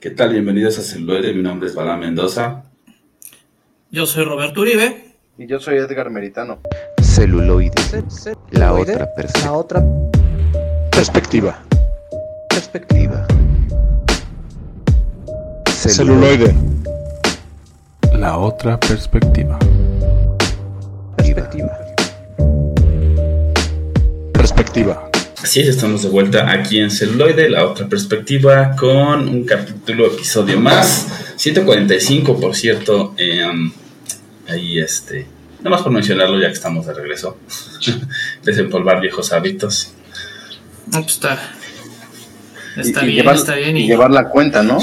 ¿Qué tal? Bienvenidos a Celuloide. Mi nombre es Bala Mendoza. Yo soy Roberto Uribe. Y yo soy Edgar Meritano. Celuloide. La otra La otra perspectiva. Perspectiva. Celuloide. La otra perspectiva. perspectiva. Perspectiva. Así es, estamos de vuelta aquí en Celuloide, la otra perspectiva, con un capítulo, episodio más. 145, por cierto. em, ahí, este. Nada más por mencionarlo, ya que estamos de regreso. Desempolvar viejos hábitos. No, pues está. Está y bien, llevar, está bien. y Y, llevar la cuenta, ¿no?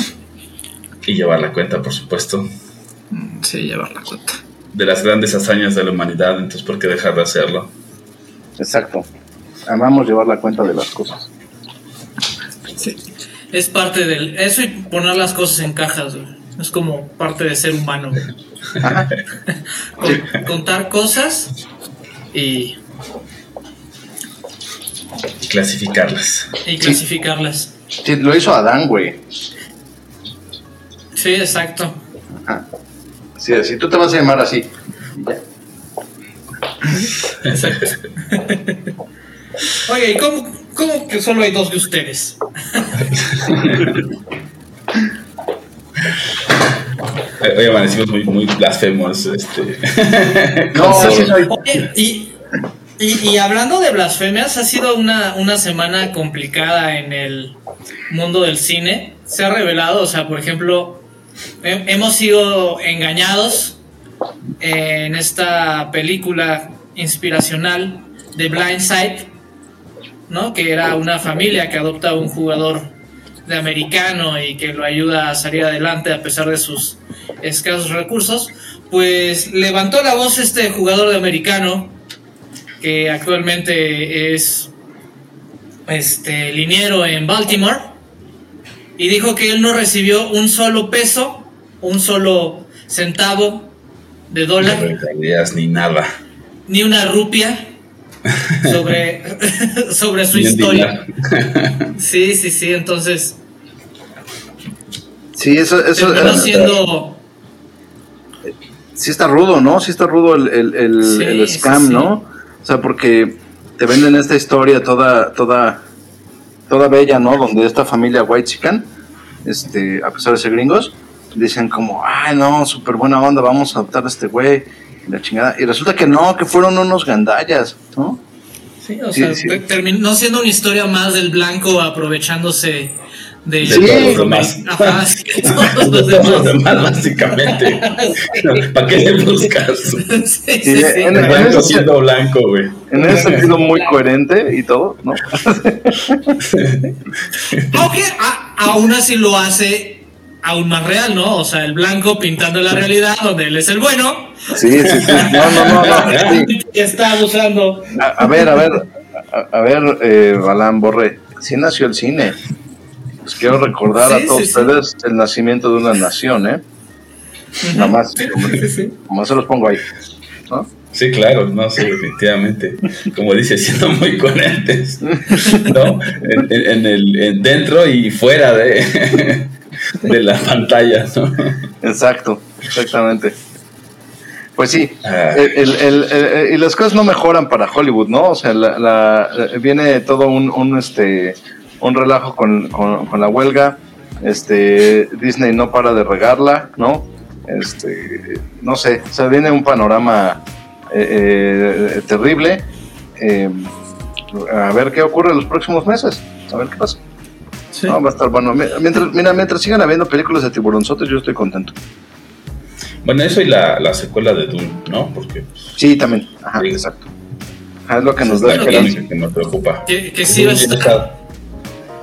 Y llevar la cuenta, por supuesto, Sí, llevar la cuenta. de las grandes hazañas de la humanidad. Entonces, ¿por qué dejar de hacerlo? Exacto. Amamos llevar la cuenta de las cosas. Sí. Es parte del. Eso y poner las cosas en cajas, güey. Es como parte de ser humano. güey. Con- contar cosas y, Y clasificarlas. y clasificarlas. Sí, lo hizo Adán, güey. Sí, exacto. Sí, así tú te vas a llamar así. Ya. exacto. Oye, ¿y cómo, cómo que solo hay dos de ustedes? Eh, Hoy amanecimos muy, muy blasfemos. Este. No. Oye, y, y, y hablando de blasfemias, ha sido una, una semana complicada en el mundo del cine. Se ha revelado, o sea, por ejemplo, he- hemos sido engañados en esta película inspiracional de Blindside, ¿no? Que era una familia que adopta a un jugador de americano y que lo ayuda a salir adelante a pesar de sus escasos recursos, pues levantó la voz este jugador de americano que actualmente es este liniero en Baltimore y dijo que él no recibió un solo peso, un solo centavo de dólar ni nada. ni una rupia sobre, sobre su historia. Sí, sí, sí, entonces Sí, eso, eso eh, siendo sí está rudo, ¿no? Sí está rudo el, el, el, Sí, el sí, scam, sí. ¿no? O sea, porque te venden esta historia toda, toda, toda bella, ¿no? Donde esta familia White Chican, este, a pesar de ser gringos, dicen como, ay, no, súper buena onda, vamos a adoptar a este güey, y la chingada. Y resulta que no, que fueron unos gandallas, ¿no? Sí, o Sí, sea, sí. terminó siendo una historia más del blanco aprovechándose de, De todos los demás. Ajá, sí, de todos los Todos los demás. demás, básicamente. ¿Para qué le buscas? Sí, sí, Sí, sí. en- en Blanco ese- siendo blanco, güey. En ese sentido muy coherente y todo, ¿no? Aunque a- aún así lo hace aún más real, ¿no? O sea, el blanco pintando la realidad donde él es el bueno. Sí, sí, sí. No, no, no, no. sí. Está abusando. A, a ver, a ver, a, a ver, eh, Balán Borre, sí nació el cine. Pues quiero recordar Sí, a todos sí, sí. ustedes el nacimiento de una nación, ¿eh? Nada más, nomás se los pongo ahí. ¿no? Sí, claro, no, sí, definitivamente. Como dice, siendo muy coherentes, ¿no? En, en- en el, en dentro y fuera de, de la pantalla, ¿no? Exacto, exactamente. Pues sí, Ah. el- el- el- el- y las cosas no mejoran para Hollywood, ¿no? O sea, la, la- viene todo un, un, este, un relajo con, con- con la huelga. Este, Disney no para de regarla, ¿no? Este, no sé, o sea, viene un panorama eh, eh, terrible. Eh, a ver qué ocurre en los próximos meses, a ver qué pasa. Sí. No, va a estar bueno. Mientras, mira, mientras sigan habiendo películas de tiburonzotes, yo estoy contento. Bueno, eso y la, la secuela de Dune, ¿no? Porque pues, Sí, también. Ajá, Sí. exacto. Ajá, es lo que nos da Bueno, única que me preocupa. Que, que sí va a estar. está.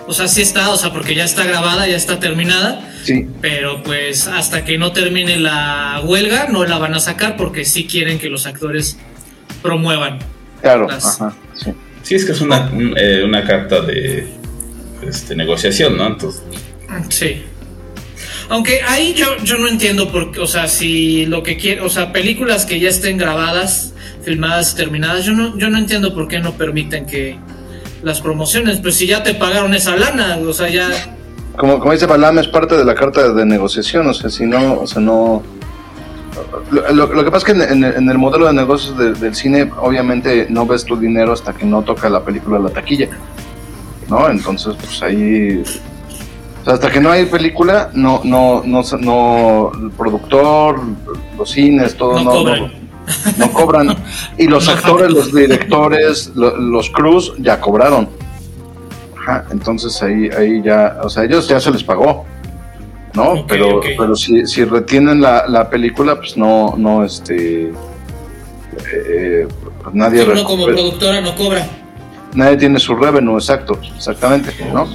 O sea, sí está, o sea, porque ya está grabada, ya está terminada. Sí, Pero pues hasta que no termine la huelga no la van a sacar porque sí quieren que los actores promuevan. claro. Las- Ajá, sí. Sí, es que es una, un- eh, una carta de este, negociación, ¿no? Entonces, Sí. Aunque ahí yo, yo no entiendo por qué, o sea, si lo que quiere, o sea, películas que ya estén grabadas, filmadas, terminadas, yo no, yo no entiendo por qué no permiten que las promociones, pues si ya te pagaron esa lana, o sea, ya como, como dice Balam, es parte de la carta de negociación, o sea, si no, o sea, no... Lo, lo que pasa es que en, en, el modelo de negocios de, del cine, obviamente no ves tu dinero hasta que no toca la película la taquilla, ¿no? Entonces, pues ahí... O sea, hasta que no hay película, no, no, no, no, el productor, los cines, todo, no, no cobran. No, cobran. Y los actores, los directores, los, los crews ya cobraron. Ajá, entonces ahí, ahí ya, o sea, ellos ya se les pagó. ¿no? pero, pero si, si retienen la, la, película, pues no, no, este, eh, pues nadie. uno como productora no cobra. Nadie tiene su revenue, exacto, exactamente, ¿no?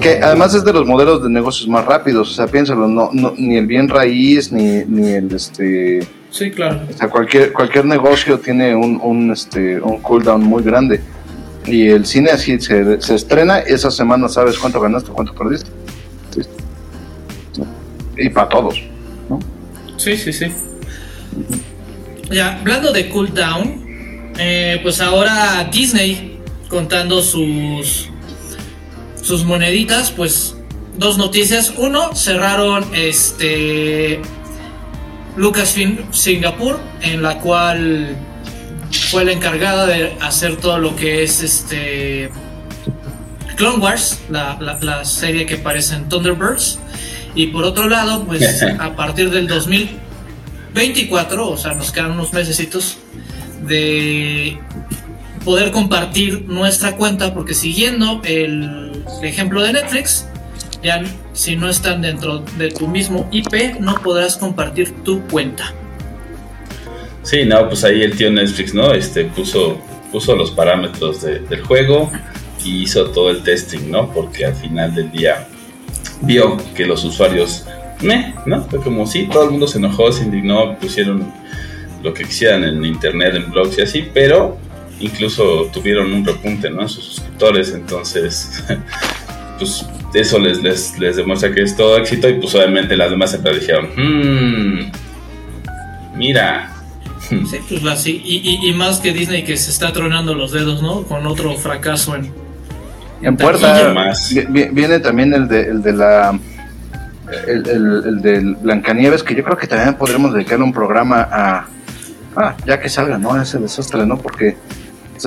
Que además es de los modelos de negocios más rápidos, o sea, piénsalo, no, no, ni el bien raíz, ni, ni el, este... Sí, claro. O sea, cualquier, cualquier negocio tiene un, un, este, un cooldown muy grande. Y el cine así se, se estrena, esa semana sabes cuánto ganaste, cuánto perdiste y para todos. ¿no? Sí, sí, sí. Ya, hablando de Cool Down, eh, pues ahora Disney contando sus sus moneditas, pues dos noticias. Uno, cerraron este Lucasfilm Singapur, en la cual fue la encargada de hacer todo lo que es este Clone Wars, la, la, la serie que aparece en Thunderbirds. Y por otro lado, pues a partir del 2024, o sea, nos quedan unos mesecitos de poder compartir nuestra cuenta, porque siguiendo el ejemplo de Netflix, ya si no están dentro de tu mismo IP, no podrás compartir tu cuenta. Sí, no, pues ahí el tío Netflix, ¿no? Este puso, puso los parámetros del juego y hizo todo el testing, ¿no? Porque al final del día vio que los usuarios, me, ¿no? Fue como si todo el mundo se enojó, se indignó, pusieron lo que quisieran en internet, en blogs y así, pero incluso tuvieron un repunte, ¿no? En sus suscriptores, entonces, pues eso les, les, les, demuestra que es todo éxito y pues obviamente las demás empresas dijeron, mmm, mira. Sí, pues así, y, y, más que Disney que se está tronando los dedos, ¿no? Con otro fracaso en, en puerta viene también el de, el de la el, el, del Blancanieves, que yo creo que también podremos dedicarle un programa a ah, ya que salga, ¿no? Ese desastre, ¿no? Porque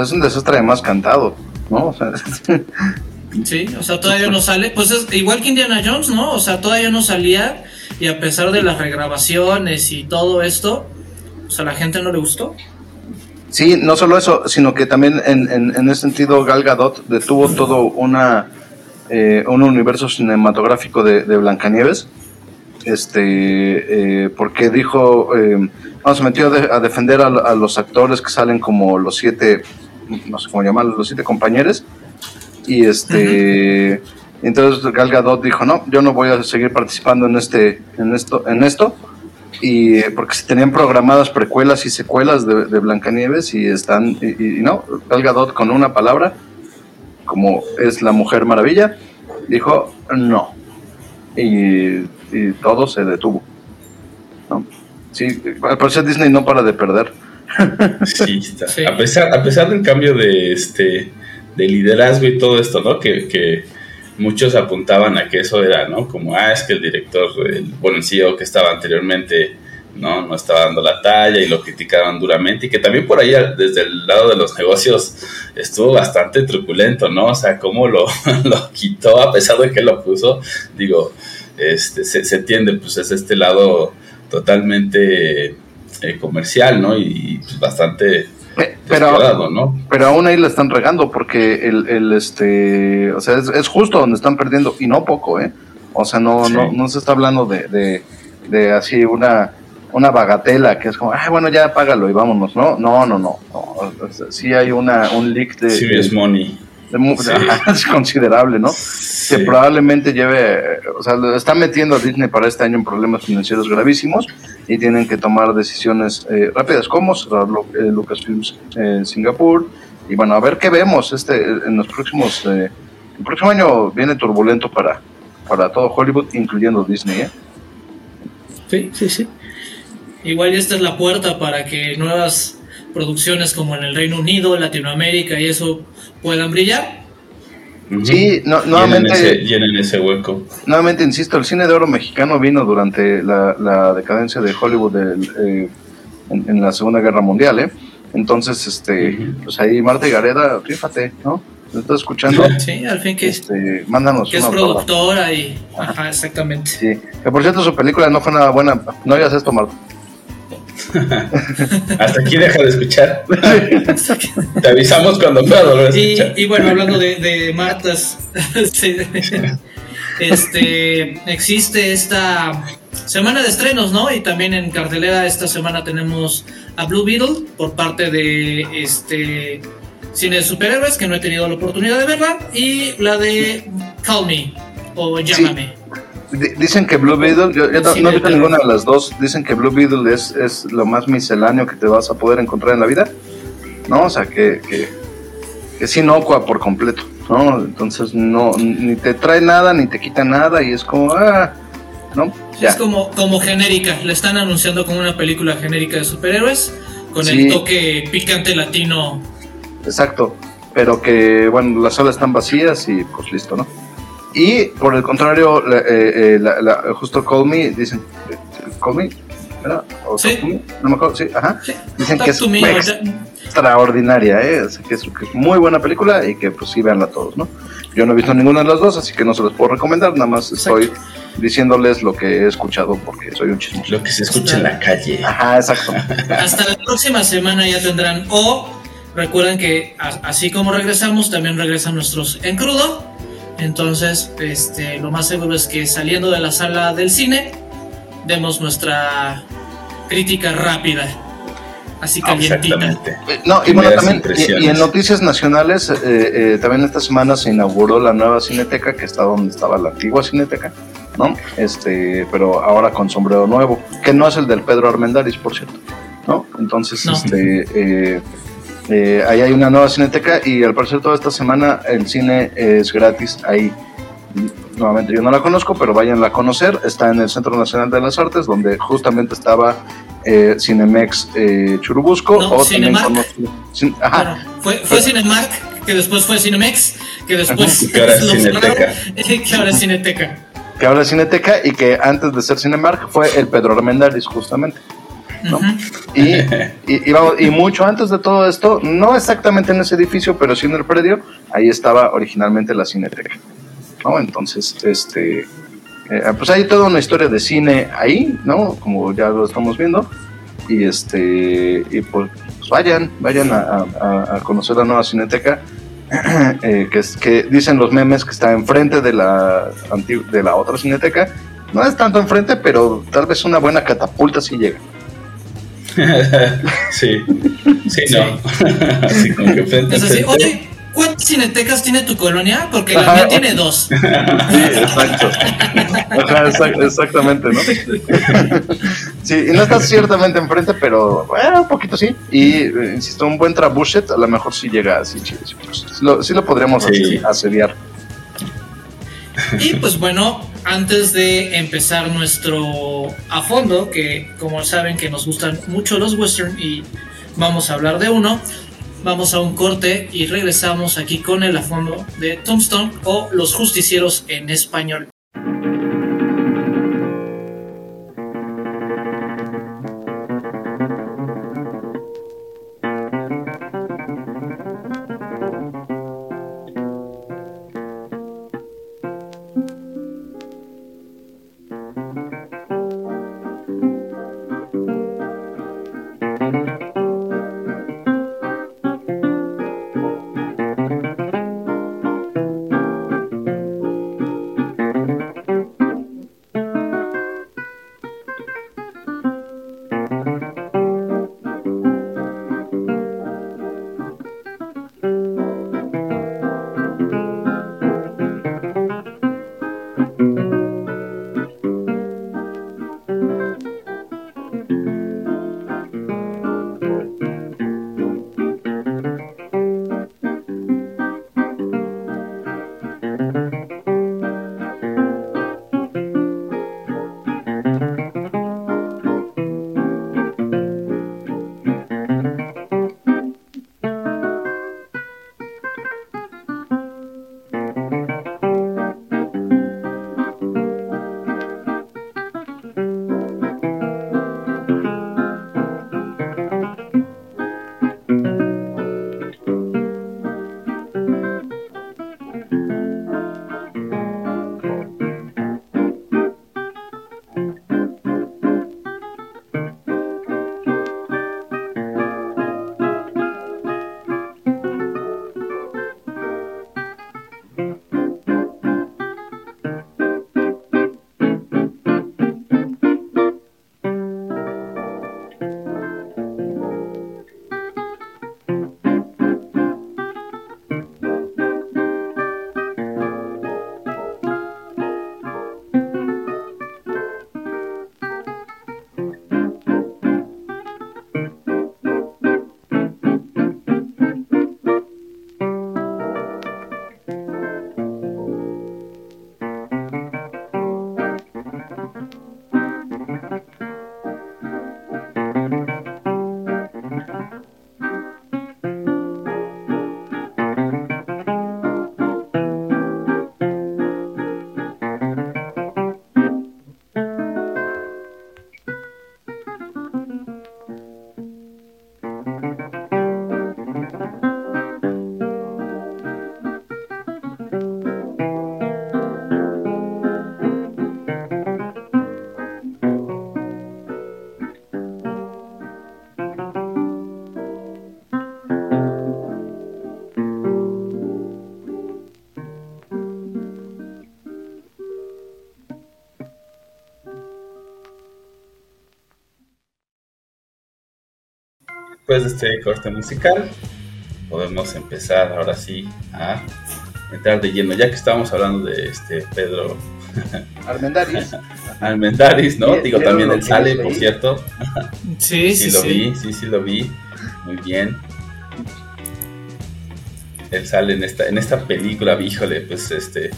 es un desastre además cantado, ¿no? O sea, sí, o sea, todavía no sale. Pues es igual que Indiana Jones, ¿no? O sea, todavía no salía y a pesar de las regrabaciones y todo esto, o sea, la gente no le gustó. Sí, no solo eso, sino que también en, en, ese sentido Gal Gadot detuvo todo una, eh, un universo cinematográfico de, de Blancanieves, este, eh, porque dijo, eh, se metió a, defender a, los actores que salen como los siete, no sé cómo llamarlos, los siete compañeros, y este, entonces Gal Gadot dijo, no, yo no voy a seguir participando en este, en esto, en esto, y porque se tenían programadas precuelas y secuelas de, de Blancanieves y están, y, no, Gal Gadot con una palabra, como es la Mujer Maravilla, dijo no. Y, todo se detuvo. ¿no? Sí, al parecer Disney no para de perder. Sí, está. A, pesar, a pesar del cambio de, este, de liderazgo y todo esto, ¿no? Que, que muchos apuntaban a que eso era, ¿no? Como, ah, es que el director, el, bueno, el CEO que estaba anteriormente, ¿no? No estaba dando la talla y lo criticaban duramente y que también por ahí desde el lado de los negocios estuvo bastante truculento, ¿no? O sea, cómo lo, lo quitó a pesar de que lo puso, digo, este, se, se entiende, pues es este lado totalmente eh, comercial, ¿no? Y pues, bastante pero, ¿no? pero aún ahí la están regando porque el, el este, o sea, es, justo donde están perdiendo y no poco, ¿eh? O sea, no, no, no se está hablando de, de, así una, una bagatela que es como, ay, bueno, ya págalo y vámonos, ¿no? No, no, no. sí hay una, un leak de. Serious money. es considerable, ¿no? Que probablemente lleve, o sea, está metiendo a Disney para este año en problemas financieros gravísimos y tienen que tomar decisiones eh, rápidas, como cerrar eh, Lucasfilms en Singapur. Y bueno, a ver qué vemos este en los próximos. Eh, el próximo año viene turbulento para, para todo Hollywood, incluyendo Disney. ¿eh? Sí, sí, sí. Igual esta es la puerta para que nuevas producciones como en el Reino Unido, Latinoamérica y eso puedan brillar. Sí, no, nuevamente. Llenen ese, llenen ese hueco. Nuevamente, insisto, el cine de oro mexicano vino durante la, la decadencia de Hollywood eh, en, en la Segunda Guerra Mundial, ¿eh? Entonces, este, pues ahí Marta y Gareda, fíjate, ¿no? ¿Me estás escuchando? Sí, al fin que, Este, mándanos que es productora y... Ajá, exactamente. Sí, que por cierto su película no fue nada buena. No digas esto, Marta. Hasta aquí deja de escuchar. Te avisamos cuando pueda volver a Y, escuchar. y bueno, hablando de, de Martas, sí, este, existe esta semana de estrenos, ¿no? Y también en cartelera esta semana tenemos a Blue Beetle por parte de este cine de superhéroes que no he tenido la oportunidad de verla y la de Call Me o Llámame. Dicen que Blue Beetle, yo, yo no, he visto ninguna de las dos. Dicen que Blue Beetle es, es lo más misceláneo que te vas a poder encontrar en la vida. ¿No? O sea, que, que, que es inocua por completo. ¿No? Entonces, no, ni te trae nada, ni te quita nada. Y es como, ah, ¿no? Ya. Es como, como genérica, le están anunciando como una película genérica de superhéroes con Sí. el toque picante latino. Exacto. Pero que, bueno, las salas están vacías y pues listo, ¿no? Y por el contrario, la- eh, eh, la- la- justo Call Me, dicen, Call Me, ¿verdad? O Sí. Me, no me acuerdo, sí, ajá. Sí, Dicen Talk que es to me, ya- extraordinaria, ¿eh? Sea, que, es, que es muy buena película y que pues sí, veanla todos, ¿no? Yo no he visto ninguna de las dos, así que no se las puedo recomendar, nada más estoy diciéndoles lo que he escuchado porque soy un chismoso. Lo que se escucha en la calle. Ajá, exacto. Hasta la próxima semana ya tendrán. O recuerden que a- así como regresamos, también regresan nuestros en crudo. Entonces, este, lo más seguro es que saliendo de la sala del cine, demos nuestra crítica rápida. Así calientita. Exactamente. Eh, No, y bueno, también, y, en noticias nacionales, eh, eh, también esta semana se inauguró la nueva cineteca, que está donde estaba la antigua cineteca, ¿no? Este, pero ahora con sombrero nuevo, que no es el del Pedro Armendáriz, por cierto, ¿no? Entonces, No. este, eh, eh, ahí hay una nueva cineteca y al parecer toda esta semana el cine es gratis ahí. Nuevamente yo no la conozco, pero váyanla a conocer. Está en el Centro Nacional de las Artes, donde justamente estaba eh, Cinemex eh, Churubusco. No, o también Cinemark. conocido- Cin- ajá, Bueno, fue, fue Cinemark, que después fue Cinemex, que después que ahora es Cineteca. que ahora es Cineteca. que ahora es Cineteca y que antes de ser Cinemark fue el Pedro Armendáriz, justamente. ¿No? Y, y, y vamos, y mucho antes de todo esto, no exactamente en ese edificio, pero sí en el predio, ahí estaba originalmente la Cineteca. ¿no? Entonces, este, eh, pues hay toda una historia de cine ahí, ¿no? Como ya lo estamos viendo. Y este, y pues, pues vayan, vayan a, a- a conocer la nueva Cineteca. eh, que, que dicen los memes que está enfrente de la, de la otra Cineteca. No es tanto enfrente, pero tal vez una buena catapulta sí llega. Sí. Sí, no. Como que frente oye, ¿cuántas cinetecas tiene tu colonia? Porque la mía tiene dos. Sí, exacto. Ajá, exac- exactamente, ¿no? Sí, y no está ciertamente enfrente, pero bueno, un poquito sí. Y eh, insisto, un buen trabuchet a lo mejor sí llega así, sí, sí, sí lo, sí lo podríamos asediar. Y pues bueno, antes de empezar nuestro a fondo, que como saben que nos gustan mucho los western y vamos a hablar de uno, vamos a un corte y regresamos aquí con el a fondo de Tombstone o Los Justicieros en español. Después de este corte musical, podemos empezar ahora sí a entrar de lleno, ya que estábamos hablando de este Pedro Armendaris. Armendaris, ¿no? Digo, también él sale, por cierto. Sí, sí, sí, lo sí. vi, sí, sí lo vi. Muy bien. Él sale en esta, en esta película, híjole, pues este,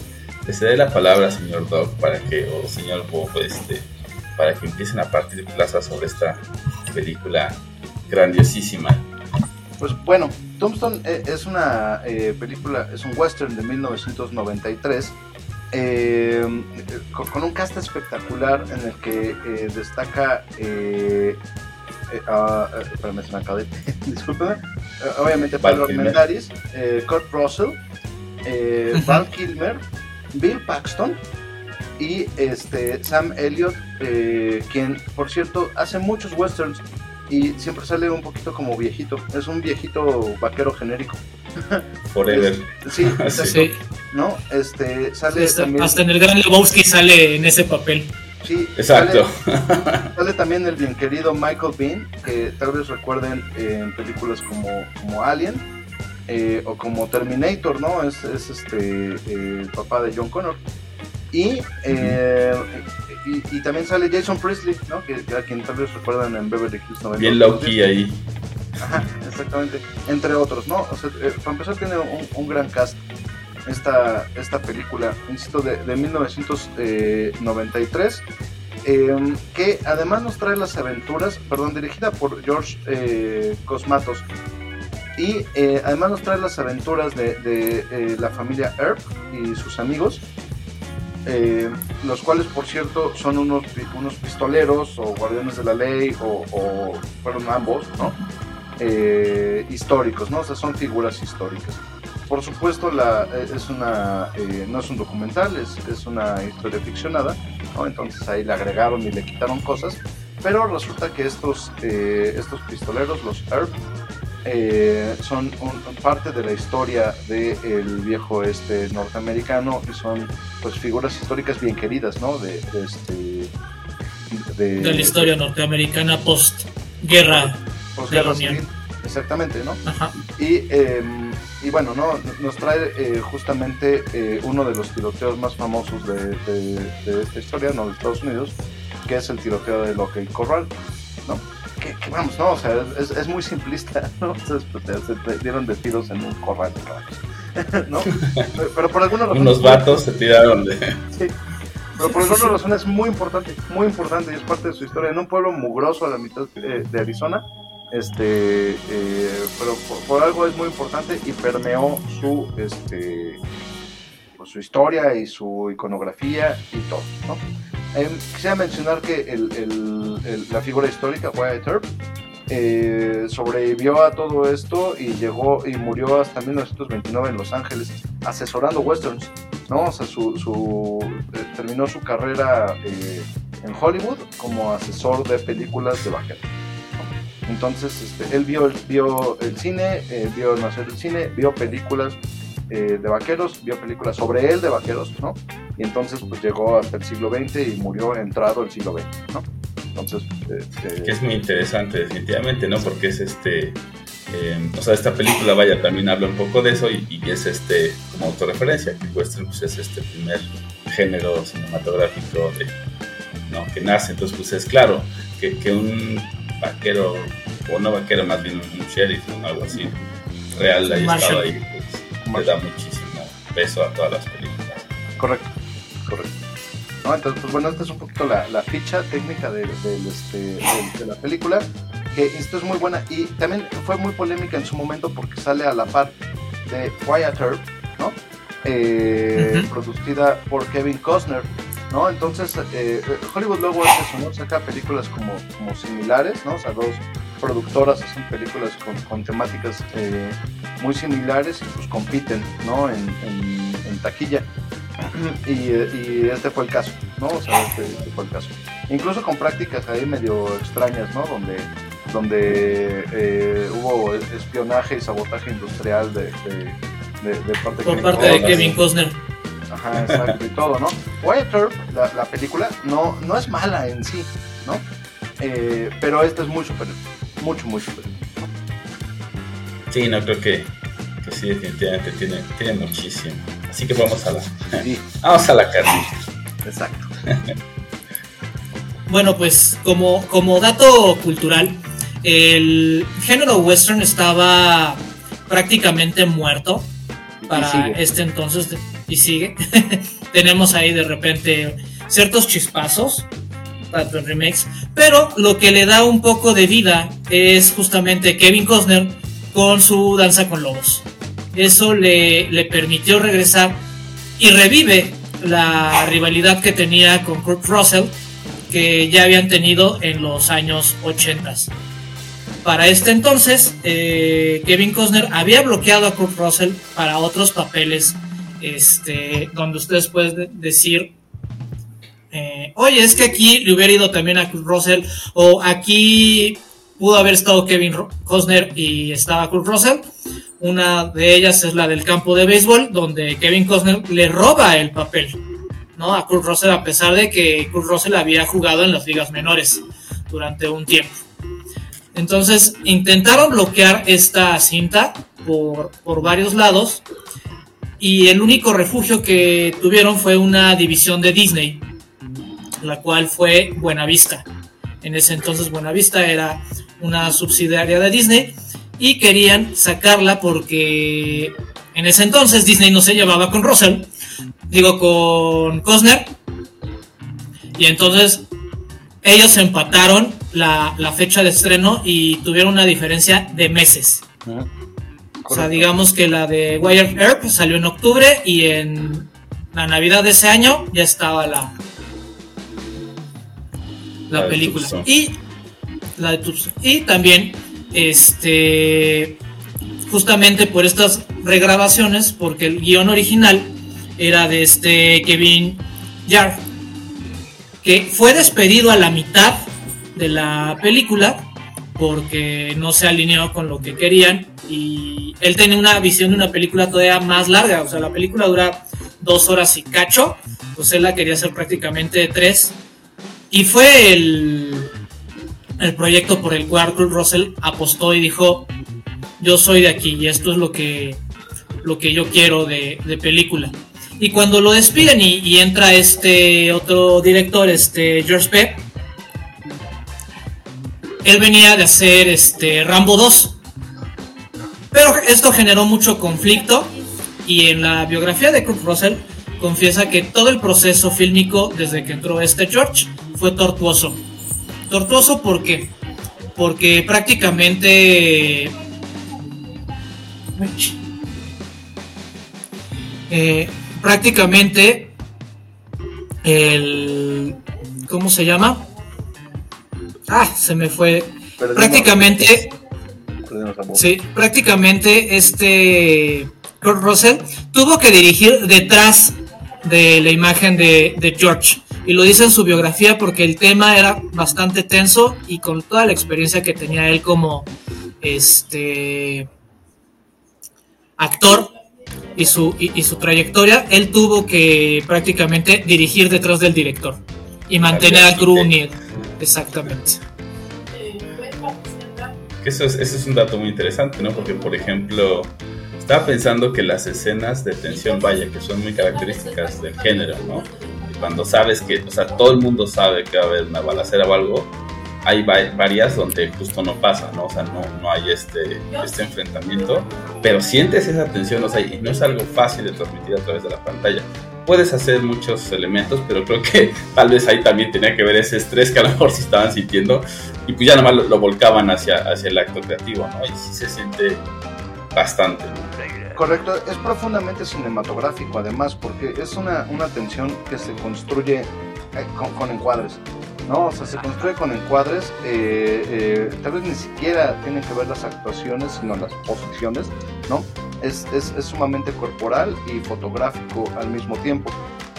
le cede la palabra señor Doc para que, o señor Bob, este, para que empiecen a partir plaza sobre esta película grandiosísima. Pues bueno, Tombstone eh, es una eh, película, es un western de 1993 eh, con, con un cast espectacular en el que eh, destaca, ah, espérame, se me discúlpeme, Eh, obviamente Kilmer. Armendáriz, Kurt Russell. Val Kilmer, Bill Paxton y este Sam Elliott, eh, quien por cierto hace muchos westerns y siempre sale un poquito como viejito. Es un viejito vaquero genérico. Forever. Sí, Sí, ¿no? Este sale hasta, también. hasta en el Gran Lebowski sale en ese papel. Sí, Exacto. Sale, sale también el bien querido Michael Bean, que tal vez recuerden en películas como, como Alien eh, o como Terminator, ¿no? Es, es este eh, el papá de John Connor. Y, eh, y, y también sale Jason Priestley, ¿no? Que, a quien tal vez recuerdan en Beverly Hills 90210. Bien low-key ahí. Ajá, exactamente. Entre otros, ¿no? O sea, eh, para empezar tiene un, un gran cast esta, esta película, insisto, de, de 1993, eh, que además nos trae las aventuras, perdón, dirigida por George eh, Cosmatos, y eh, además nos trae las aventuras de, de, eh, la familia Earp y sus amigos, eh, los cuales por cierto son unos, unos pistoleros o guardianes de la ley o, o fueron ambos, ¿no? Eh, históricos, ¿no? O sea, son figuras históricas. Por supuesto, la, eh, es una, eh, no es un documental, es, es una historia ficcionada, ¿no? Entonces ahí le agregaron y le quitaron cosas, pero resulta que estos, eh, estos pistoleros, los Earp, eh, son un- parte de la historia del viejo este norteamericano y son pues figuras históricas bien queridas, ¿no? De, de este de, De la historia norteamericana post-guerra. de Unión. civil, exactamente, ¿no? Ajá. Y, eh, y bueno, ¿no? nos trae eh, justamente eh, uno de los tiroteos más famosos de, de- de esta historia, no de Estados Unidos, que es el tiroteo de Lockheed Corral, ¿no? Que, que vamos, ¿no? O sea, es, es muy simplista, ¿no? Entonces, pues, se dieron de tiros en un corral de caballos, ¿no? Pero- Pero por alguna razón... Unos vatos se tiraron de. Sí. Pero por alguna razón es muy importante, muy importante y es parte de su historia. En un pueblo mugroso a la mitad eh, de Arizona, este, eh, pero por, por algo es muy importante y permeó su, este, pues, su historia y su iconografía y todo, ¿no? Eh, quisiera mencionar que el- el- el- la figura histórica, Wyatt Earp, eh, sobrevivió a todo esto y llegó y murió hasta 1929 en Los Ángeles asesorando westerns, ¿no? O sea, eh, terminó su carrera eh, en Hollywood como asesor de películas de. ¿no? Entonces, este, él vio, el- cine, vio nacer el cine, vio películas eh, de vaqueros, vio películas sobre él de vaqueros, ¿no? Y entonces pues llegó hasta el siglo XX y murió entrado el siglo XX, ¿no? Entonces, eh, eh, que es muy interesante definitivamente, ¿no? Porque es este, eh, o sea, esta película, vaya, también habla un poco de eso y, y es este, como autorreferencia, que western pues, es este primer género cinematográfico de, ¿no? que nace, entonces pues es claro que, que un vaquero, o no vaquero, más bien un sheriff, ¿no? algo así, real, haya Marshall. estado ahí, pues le da muchísimo peso a todas las películas. Correcto, correcto. ¿No? Entonces, pues bueno, esta es un poquito la, la ficha técnica de, este, de la película, que esto es muy buena y también fue muy polémica en su momento porque sale a la par de Wyatt Earp, ¿no? Eh. Producida por Kevin Costner, ¿no? Entonces, eh, Hollywood luego hace eso, ¿no? Saca películas como, como similares, ¿no? O sea, dos productoras hacen películas con, con temáticas eh, muy similares y pues compiten, ¿no? En, en- en taquilla. Y, y este fue el caso, ¿no? O sea, este, este fue el caso. Incluso con prácticas ahí medio extrañas, ¿no? Donde, donde eh, hubo espionaje y sabotaje industrial de, de, de- de parte Por parte de. Kevin Costner. Ajá, exacto, y todo, ¿no? Wyatt Earp, la, la película, no, no es mala en sí, ¿no? Eh, pero esta es muy superior, mucho, muy superior. Sí, no creo que, que sí, definitivamente tiene, tiene muchísimo. Así que vamos a la, Sí, vamos a la carnita. exacto. Bueno, pues como, como dato cultural, el género western estaba prácticamente muerto para este entonces de- y sigue. Tenemos ahí de repente ciertos chispazos tanto en remakes, pero lo que le da un poco de vida es justamente Kevin Costner con su Danza con Lobos. Eso le, le permitió regresar y revive la rivalidad que tenía con Kurt Russell que ya habían tenido en los años 80. Para este entonces, eh, Kevin Costner había bloqueado a Kurt Russell para otros papeles, este, donde ustedes pueden de- decir, eh, oye, es que aquí le hubiera ido también a Kurt Russell, o aquí pudo haber estado Kevin Costner y estaba Kurt Russell. Una de ellas es la del campo de béisbol, donde Kevin Costner le roba el papel. ¿no? a Kurt Russell a pesar de que Kurt Russell había jugado en las ligas menores durante un tiempo. Entonces intentaron bloquear esta cinta por, por varios lados y el único refugio que tuvieron fue una división de Disney, la cual fue Buenavista. En ese entonces Buenavista era una subsidiaria de Disney y querían sacarla porque en ese entonces Disney no se llevaba con Russell digo, con Costner. Y entonces ellos empataron la, la fecha de estreno y tuvieron una diferencia de meses. O sea, digamos que la de Wire Earp salió en octubre y en la Navidad de ese año ya estaba la, la película. Y la de Tucson. Y también, este, justamente por estas regrabaciones, porque el guion original era de este Kevin Yard, que fue despedido a la mitad de la película porque no se alineó con lo que querían y él tenía una visión de una película todavía más larga, o sea, la película dura dos horas y cacho, pues él la quería hacer prácticamente de tres y fue el, el proyecto por el cual Russell apostó y dijo, yo soy de aquí y esto es lo que, lo que yo quiero de, de película. Y cuando lo despiden y, y entra este otro director, este George Peck, él venía de hacer este Rambo 2. Pero esto generó mucho conflicto y en la biografía de Kurt Russell confiesa que todo el proceso fílmico desde que entró este George fue tortuoso. Tortuoso ¿por qué? Porque prácticamente eh, prácticamente el ¿cómo se llama? Ah, se me fue. Perdimos- Prácticamente. Sí, prácticamente este Kurt Russell tuvo que dirigir detrás de la imagen de, de George. Y lo dice en su biografía porque el tema era bastante tenso y con toda la experiencia que tenía él como este actor y su, y, y su trayectoria, él tuvo que prácticamente dirigir detrás del director y mantener a crew unido. Exactamente. Eso es, eso es un dato muy interesante, ¿no? Porque, por ejemplo, estaba pensando que las escenas de tensión, vaya, que son muy características del género, ¿no? Cuando sabes que, o sea, todo el mundo sabe que va a haber una balacera o algo, hay va- varias donde justo no pasa, ¿no? O sea, no, no hay este, este enfrentamiento, pero sientes esa tensión, o sea, y no es algo fácil de transmitir a través de la pantalla. Puedes hacer muchos elementos, pero creo que tal vez ahí también tenía que ver ese estrés que a lo mejor sí estaban sintiendo y pues ya nomás lo, lo volcaban hacia, hacia el acto creativo, ¿no? Y sí se siente bastante. Correcto, es profundamente cinematográfico además, porque es una, una tensión que se construye eh, con, con encuadres, ¿no? O sea, se construye con encuadres, eh, eh, tal vez ni siquiera tienen que ver las actuaciones, sino las posiciones, ¿no? Es, es, es sumamente corporal y fotográfico al mismo tiempo.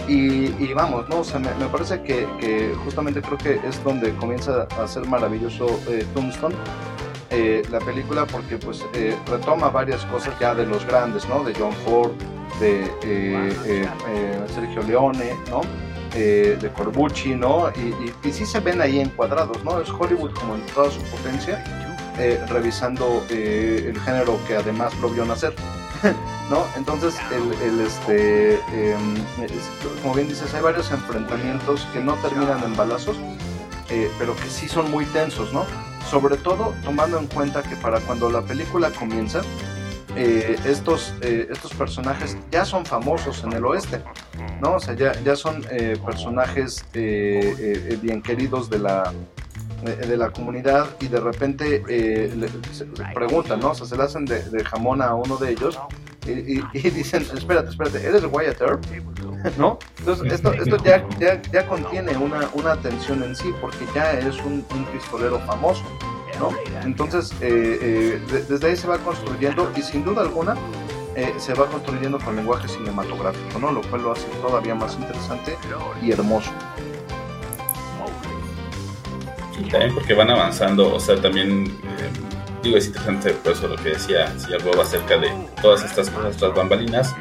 Y, y vamos, ¿no? O sea, me, me parece que, que justamente creo que es donde comienza a ser maravilloso eh, Tombstone, la película porque pues eh, retoma varias cosas ya de los grandes, ¿no? De John Ford, de Sergio Leone, ¿no? Eh, de Corbucci, ¿no? Y, sí se ven ahí encuadrados, ¿no? Es Hollywood como en toda su potencia, eh, revisando eh, el género que además lo vio nacer. ¿No? Entonces, el, este, em, como bien dices, hay varios enfrentamientos que no terminan en balazos, pero que sí son muy tensos, ¿no? Sobre todo tomando en cuenta que para cuando la película comienza, estos, estos personajes ya son famosos en el oeste, ¿no? O sea, ya, ya son personajes bien queridos de la, de, la comunidad y de repente eh, le, preguntan, ¿no? O sea, se le hacen de, jamón a uno de ellos y, dicen, espérate, espérate, ¿eres Wyatt Earp? ¿No? Entonces, esto, esto ya, ya, ya contiene una, una tensión en sí porque ya es un, pistolero famoso. ¿No? Entonces, eh, eh, desde ahí se va construyendo y sin duda alguna se va construyendo con lenguaje cinematográfico, ¿no? Lo cual lo hace todavía más interesante y hermoso también porque van avanzando, o sea, también eh, digo, es interesante por eso lo que decía señor Bob acerca de todas estas cosas, estas bambalinas,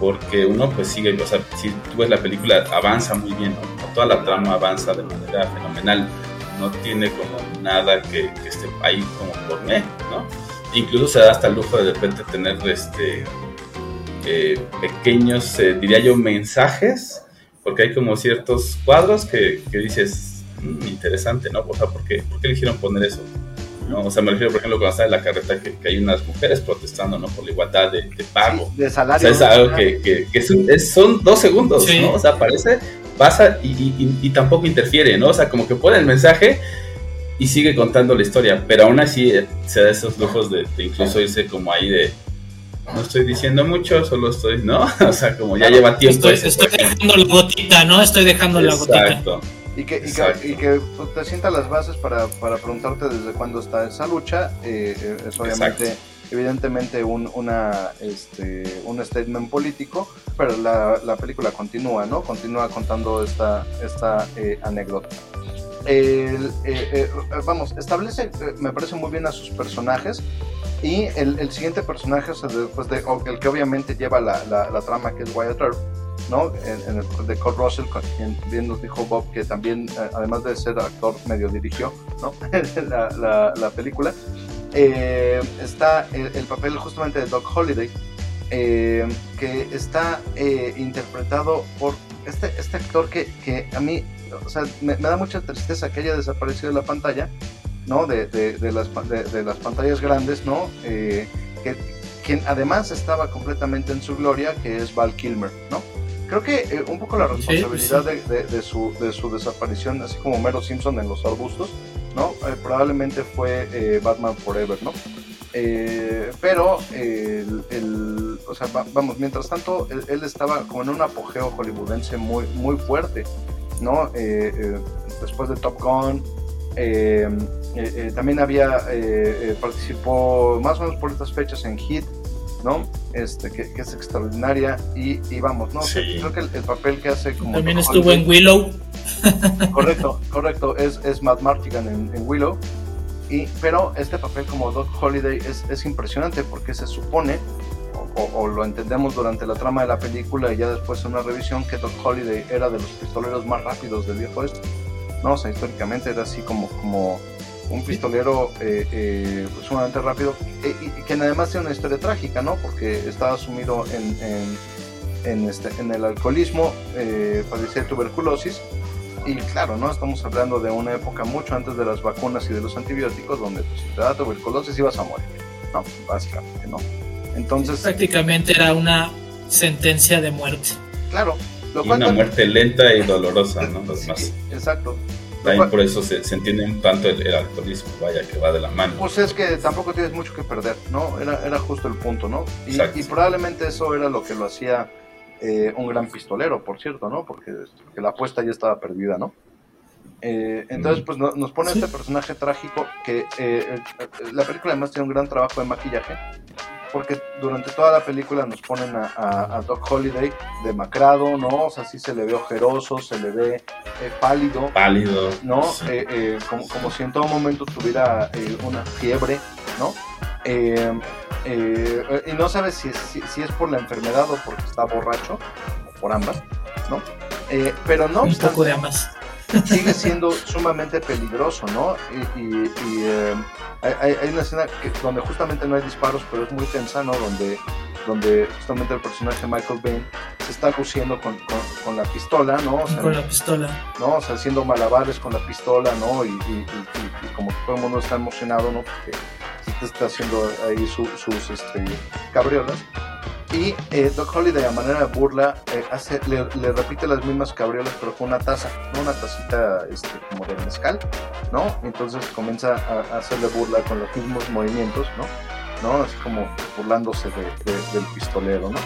porque uno pues sigue, o sea, si tú ves la película, avanza muy bien, toda la trama avanza de manera fenomenal, no tiene como nada que, esté ahí como por mí, ¿no? Incluso se da hasta el lujo de, de repente tener este eh, pequeños, eh, diría yo, mensajes, porque hay como ciertos cuadros que, que dices, interesante, ¿no? O sea, ¿por qué, ¿por qué eligieron poner eso? ¿no? O sea, me refiero, por ejemplo, cuando está en la carreta que, hay unas mujeres protestando, ¿no? Por la igualdad de, pago. de salario. O sea, es algo que, que, son dos segundos, ¿no? O sea, aparece, pasa y, y, y, tampoco interfiere, ¿no? O sea, como que pone el mensaje y sigue contando la historia, pero aún así eh, se da esos lujos de, incluso irse como ahí de, no estoy diciendo mucho, solo estoy, ¿no? O sea, como ya lleva tiempo. Estoy, estoy dejando la gotita, ¿no? Estoy dejando la gotita. Exacto. Y que, y que, y que, pues, te sienta las bases para, para, preguntarte desde cuándo está esa lucha. Eh, eh, es obviamente, evidentemente, un, una, este, un statement político, pero la, la, película continúa, ¿no? Continúa contando esta, esta eh, anécdota. vamos, establece, me parece muy bien a sus personajes. Y el, el siguiente personaje, después de, el que obviamente lleva la, la, la trama, que es Wyatt Earp, ¿no? En, el de Kurt Russell, quien bien nos dijo Bob que también, eh, además de ser actor, medio dirigió ¿no? la, la, película. Eh, está el, papel justamente de Doc Holiday, eh, que está interpretado por este, este actor que, que a mí, o sea, me, da mucha tristeza que haya desaparecido de la pantalla, ¿no? De, de, de las, de, las pantallas grandes, ¿no? que, quien además estaba completamente en su gloria, que es Val Kilmer, ¿no? creo que eh, un poco la responsabilidad De, su, de su desaparición, así como Mero Simpson en los arbustos, ¿no? Eh, probablemente fue eh, Batman Forever, ¿no? pero, el, o sea, vamos, mientras tanto, él, estaba como en un apogeo hollywoodense muy, muy fuerte, ¿no? después de Top Gun, también había, participó más o menos por estas fechas en Hit, ¿no? Este, que, es extraordinaria y, vamos, ¿no? creo que el, papel que hace como... También estuvo en Willow. Correcto, correcto, es, es Matt Martigan en, Willow. Y, pero este papel como Doc Holiday es, es impresionante porque se supone, o, lo entendemos durante la trama de la película y ya después en una revisión, que Doc Holiday era de los pistoleros más rápidos del viejo este. ¿no? O sea, históricamente era así como, como un pistolero eh, eh, sumamente rápido eh, y que además tiene una historia trágica, ¿no? Porque estaba sumido en, en, este, en el alcoholismo, eh, padecía tuberculosis y claro, ¿no? Estamos hablando de una época mucho antes de las vacunas y de los antibióticos donde pues, si te da tuberculosis ibas a morir, ¿no? Básicamente, ¿no? Entonces... Prácticamente era una sentencia de muerte. Claro. Lo cual, una muerte lenta y dolorosa, ¿no? Exacto. También por eso se, se entiende un tanto el, alcoholismo, vaya, que va de la mano. Pues es que tampoco tienes mucho que perder, ¿no? Era, era justo el punto, ¿no? Y, y probablemente eso era lo que lo hacía eh, un gran pistolero, por cierto, ¿no? Porque, la apuesta ya estaba perdida, ¿no? Eh, entonces, pues nos pone este personaje trágico que eh, la película además tiene un gran trabajo de maquillaje porque durante toda la película nos ponen a, Doc Holiday demacrado, ¿no? O sea, sí se le ve ojeroso, se le ve eh, pálido. Pálido. ¿No? Eh, eh, como, como, si en todo momento tuviera una fiebre, ¿no? y no sabes si es, si, es por la enfermedad o porque está borracho, o por ambas, ¿no? pero no Un poco de ambas. sigue siendo sumamente peligroso, ¿no? Y, eh, hay, hay, una escena que, donde justamente no hay disparos, pero es muy tensa, ¿no? Donde, donde justamente el personaje Michael Bain se está luciendo con, con, la pistola, ¿no? con la pistola. ¿no? O sea, haciendo malabares con la pistola, ¿no? Y, y, como que todo el mundo está emocionado, ¿no? Porque está haciendo ahí sus este, cabriolas. Y eh, Doc Holiday, a manera de burla, eh, hace, le, repite las mismas cabriolas, pero con una taza, ¿no? Una tacita este, como de mezcal, ¿no? entonces comienza a, hacerle burla con los mismos movimientos, ¿no? ¿no? Así como burlándose del pistolero, ¿no?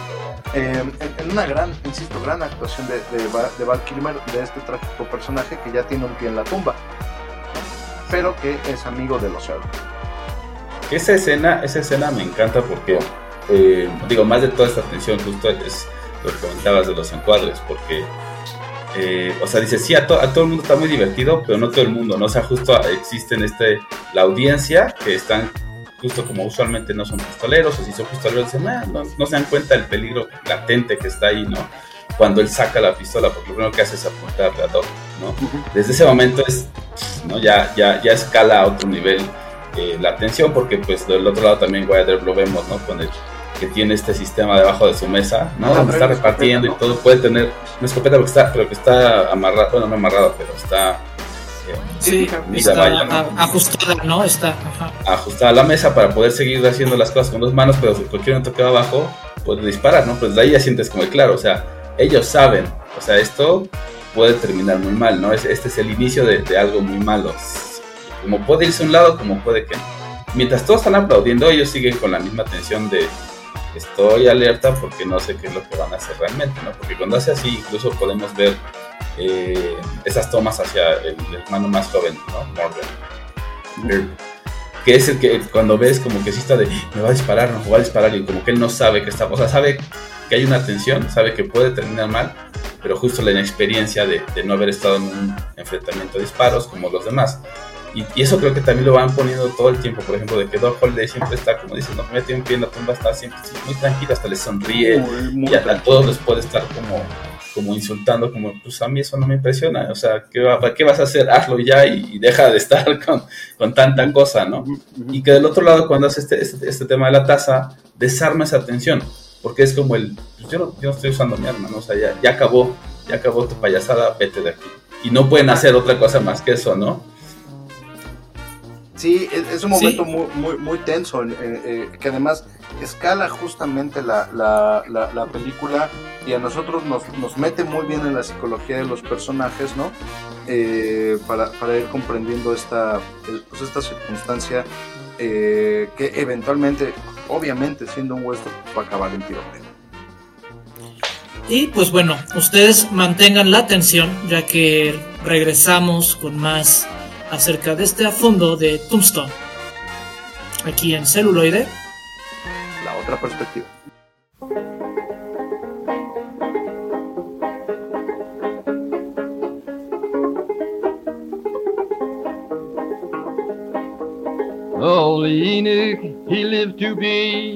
Eh, en, una gran, insisto, gran actuación de, de, Val Kilmer, de este trágico personaje que ya tiene un pie en la tumba, pero que es amigo de los cerdos. Esa escena, esa escena me encanta porque eh, digo, más de toda esta atención justo es lo que comentabas de los encuadres, porque, eh, o sea, dice, sí, a, todo el mundo está muy divertido, pero no todo el mundo, ¿no? O sea, justo existen este, la audiencia que están justo como usualmente no son pistoleros, o si son pistoleros dicen, ah, no, no, se dan cuenta del peligro latente que está ahí, ¿no? Cuando él saca la pistola, porque lo primero que hace es apuntarle a todo, ¿no? Desde ese momento es, ¿no? Ya, ya, ya escala a otro nivel eh, la atención, porque pues del otro lado también Wilder lo vemos, ¿no? Con el que tiene este sistema debajo de su mesa, ¿no? Donde está repartiendo y todo. Puede tener una escopeta, pero que está, pero que está amarrado, bueno, no amarrado, pero está. Eh, sí, está ajustada, ¿no? Está ajustada a la mesa para poder seguir haciendo las cosas con dos manos, pero si cualquier momento queda abajo, puede disparar, ¿no? Pues de ahí ya sientes como claro, o sea, ellos saben, o sea, esto puede terminar muy mal, ¿no? Este es el inicio de, de algo muy malo. Como puede irse a un lado, como puede que Mientras todos están aplaudiendo, ellos siguen con la misma tensión de estoy alerta porque no sé qué es lo que van a hacer realmente, ¿no? Porque cuando hace así, incluso podemos ver eh, esas tomas hacia el, hermano más joven, ¿no? Morgan. Que es el que cuando ves como que sí está de me va a disparar, no me va a disparar, y como que él no sabe que está, o sea, sabe que hay una tensión, sabe que puede terminar mal, pero justo la inexperiencia de, de no haber estado en un enfrentamiento de disparos como los demás. Y, eso creo que también lo van poniendo todo el tiempo, por ejemplo, de que Doc Holiday siempre está, como dicen, no me mete un pie en la tumba, está siempre muy tranquilo, hasta le sonríe, y a, todos les puede estar como, como insultando, como, pues a mí eso no me impresiona, o sea, ¿qué, va, ¿qué vas a hacer? Hazlo ya y, deja de estar con, con, tanta cosa, ¿no? Y que del otro lado, cuando hace este, este, este, tema de la taza, desarma esa tensión, porque es como el, pues yo, no, yo no estoy usando mi arma, ¿no? O sea, ya, ya acabó, ya acabó tu payasada, vete de aquí. Y no pueden hacer otra cosa más que eso, ¿no? Sí, es, un momento muy, muy, muy tenso, eh, eh, que además escala justamente la, la, la, película y a nosotros nos, nos, mete muy bien en la psicología de los personajes, ¿no? Eh, para, para, ir comprendiendo esta, pues esta circunstancia que eventualmente, obviamente siendo un western, va a acabar en tiroteo. Y pues bueno, ustedes mantengan la atención ya que regresamos con más acerca de este fondo de Tombstone. Aquí en celuloide. La otra perspectiva. Holy Enoch, he lived to be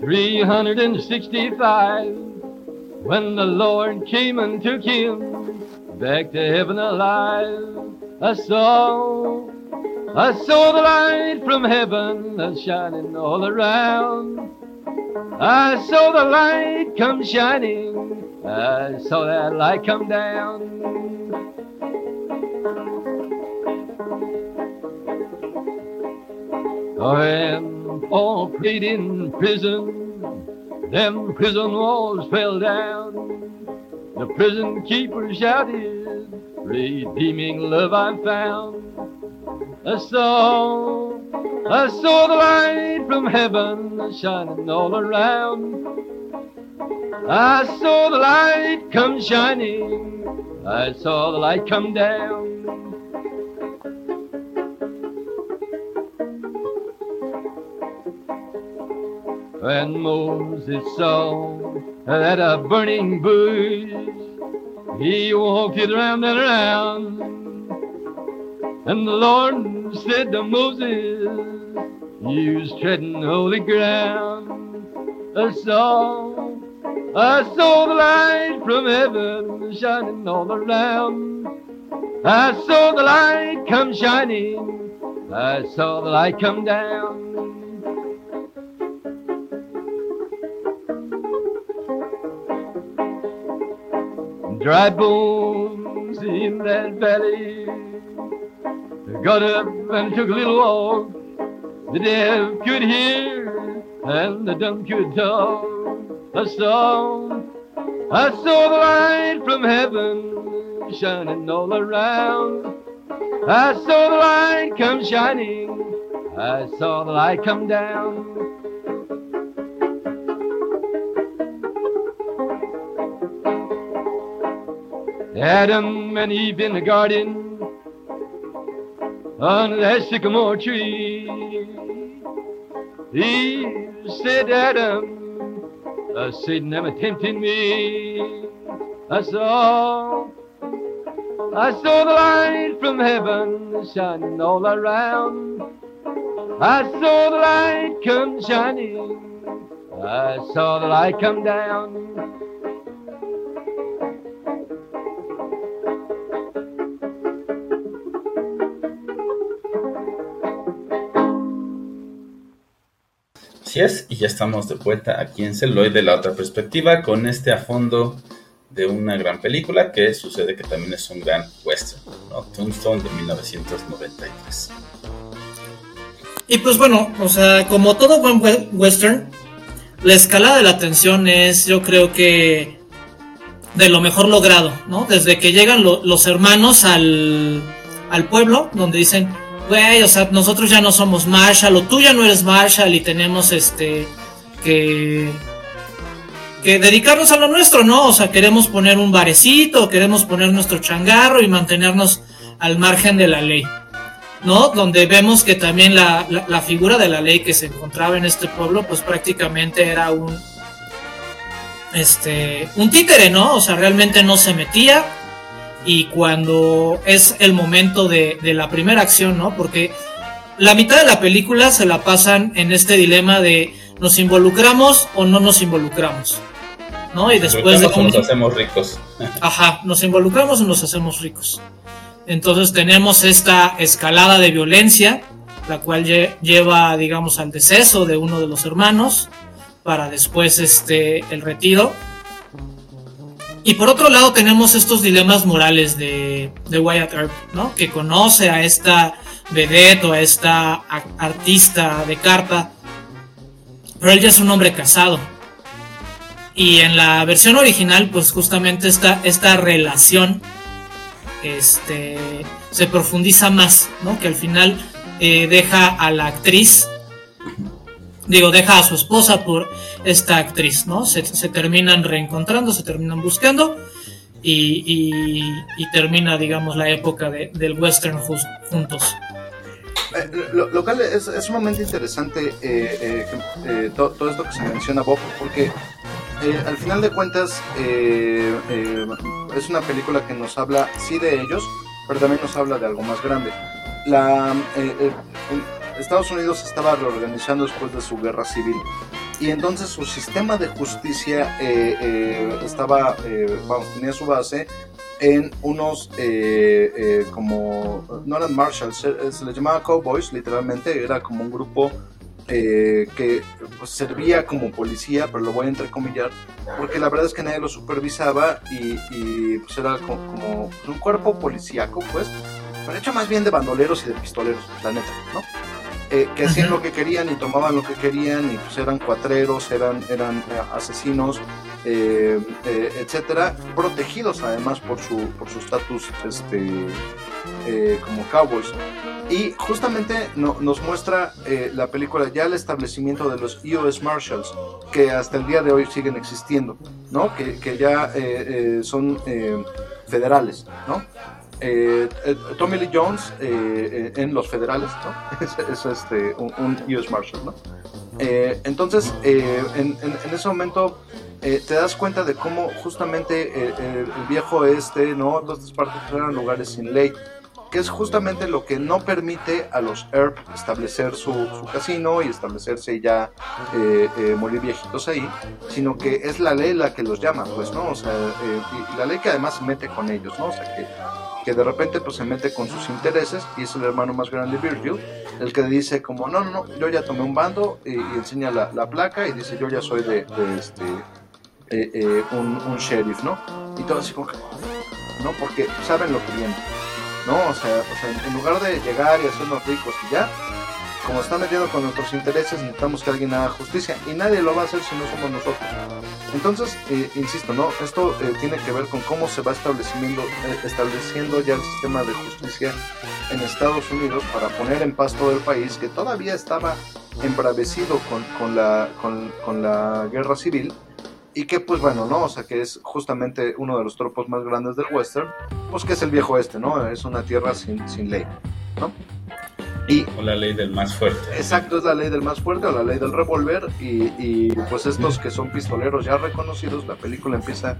365 when the Lord came and took him back to heaven alive. I saw, I saw the light from heaven shining all around. I saw the light come shining, I saw that light come down. And all prayed in prison, them prison walls fell down. The prison keeper shouted, redeeming love I found. I saw, I saw the light from heaven shining all around. I saw the light come shining, I saw the light come down. When Moses saw that a burning bush he walked it round and around. And the Lord said to Moses, You's treading holy ground. I saw, I saw the light from heaven shining all around. I saw the light come shining. I saw the light come down. Dry bones in that valley. Got up and took a little walk. The deaf could hear and the dumb could talk. A song. I saw the light from heaven shining all around. I saw the light come shining. I saw the light come down. Adam and Eve in the garden under that sycamore tree. Eve said, Adam, uh, Satan never tempting me. I saw, I saw the light from heaven shining all around. I saw the light come shining. I saw the light come down. Y ya estamos de vuelta aquí en Celoid de la otra perspectiva con este a fondo de una gran película que sucede que también es un gran western, ¿no? Tombstone de 1993. Y pues bueno, o sea, como todo buen we- western, la escalada de la tensión es, yo creo que, de lo mejor logrado, ¿no? Desde que llegan lo- los hermanos al, al pueblo, donde dicen, güey, o sea, nosotros ya no somos Marshall, o tú ya no eres Marshall, y tenemos este, que, que dedicarnos a lo nuestro, ¿no? O sea, queremos poner un barecito, queremos poner nuestro changarro y mantenernos al margen de la ley. ¿no? Donde vemos que también la, la, la figura de la ley que se encontraba en este pueblo, pues prácticamente era un este un títere, ¿no? O sea, realmente no se metía. Y cuando es el momento de, de la primera acción, ¿no? Porque la mitad de la película se la pasan en este dilema de nos involucramos o no nos involucramos. ¿No? Y después de o nos hacemos ricos. Ajá, nos involucramos o nos hacemos ricos. Entonces tenemos esta escalada de violencia, la cual lle- lleva, digamos, al deceso de uno de los hermanos, para después este, el retiro. Y por otro lado tenemos estos dilemas morales de, de Wyatt Earp, ¿no? Que conoce a esta vedette o a esta artista de carpa, pero él ya es un hombre casado. Y en la versión original, pues justamente esta, esta relación este, se profundiza más, ¿no? Que al final eh, deja a la actriz, digo, deja a su esposa por esta actriz, ¿no? Se, se terminan reencontrando, se terminan buscando y, y- termina, digamos, la época de- del western juntos. Eh, lo, lo es, es sumamente interesante eh, eh, eh, to- todo esto que se menciona Bob, porque eh, al final de cuentas es una película que nos habla sí de ellos, pero también nos habla de algo más grande. La, Estados Unidos estaba reorganizando después de su guerra civil. Y entonces su sistema de justicia eh, eh, estaba, eh, tenía su base en unos eh, eh, como no eran marshals se, se les llamaba cowboys literalmente era como un grupo que servía como policía pero lo voy a entrecomillar porque la verdad es que nadie lo supervisaba y, pues era co- como, un cuerpo policíaco pues pero hecho más bien de bandoleros y de pistoleros la neta no Eh, que hacían lo que querían y tomaban lo que querían y pues eran cuatreros eran eran eh, asesinos eh, eh, etcétera, protegidos además por su por su estatus este eh, como cowboys. Y justamente no- nos muestra eh, la película ya el establecimiento de los US Marshals, que hasta el día de hoy siguen existiendo, ¿no? Que, que ya son federales, ¿no? Eh, eh, Tommy Lee Jones eh, eh, en los federales, ¿no? Es, es, este, un, un US Marshal, ¿no? Entonces, en, ese momento te das cuenta de cómo justamente el, viejo este, ¿no? Estas partes eran lugares sin ley, que es justamente lo que no permite a los ERP establecer su, casino y establecerse ya morir viejitos ahí, sino que es la ley la que los llama, pues, ¿no? O sea, la ley que además mete con ellos, ¿no? Que de repente pues se mete con sus intereses y es el hermano más grande Virgil, el que dice como, no, no, no, yo ya tomé un bando y, enseña la, la, placa y dice, yo ya soy de, de este, eh, eh, un, un, sheriff, ¿no? Y todo así como que, ¿no? Porque saben lo que viene, ¿no? O sea, o sea, en lugar de llegar y hacernos ricos y ya, como está metido con nuestros intereses, necesitamos que alguien haga justicia y nadie lo va a hacer si no somos nosotros. Entonces, eh, insisto, ¿no? Esto eh, tiene que ver con cómo se va estableciendo, eh, estableciendo ya el sistema de justicia en Estados Unidos para poner en paz todo el país que todavía estaba embravecido con, con, la, con, con la guerra civil y que pues bueno, ¿no? O sea, que es justamente uno de los tropos más grandes del western, pues que es el viejo este, ¿no? Es una tierra sin, sin ley, ¿no? O la ley del más fuerte. Exacto, es la ley del más fuerte o la ley del revólver. Y, pues estos que son pistoleros ya reconocidos, la película empieza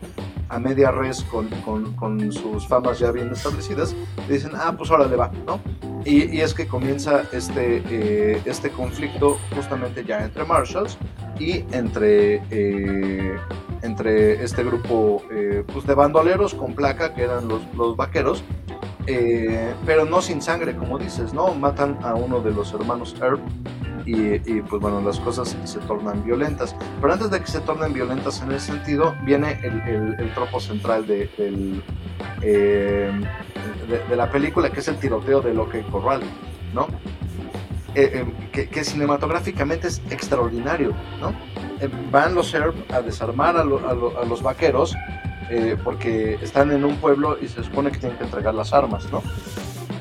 a media res con, con, sus famas ya bien establecidas. dicen, ah, pues ahora le va, ¿no? Y, es que comienza este, eh, este conflicto justamente ya entre Marshalls y entre, eh, entre este grupo eh, pues de bandoleros con placa que eran los, los vaqueros eh, pero no sin sangre, como dices, ¿no? Matan a uno de los hermanos Herb y, pues bueno, las cosas se tornan violentas. Pero antes de que se tornen violentas en ese sentido, viene el, tropo central de, eh, de, la película, que es el tiroteo de Loki Corral, ¿no? Eh, que, cinematográficamente es extraordinario, ¿no? van los Herb a desarmar a, a los vaqueros eh, porque están en un pueblo y se supone que tienen que entregar las armas, ¿no?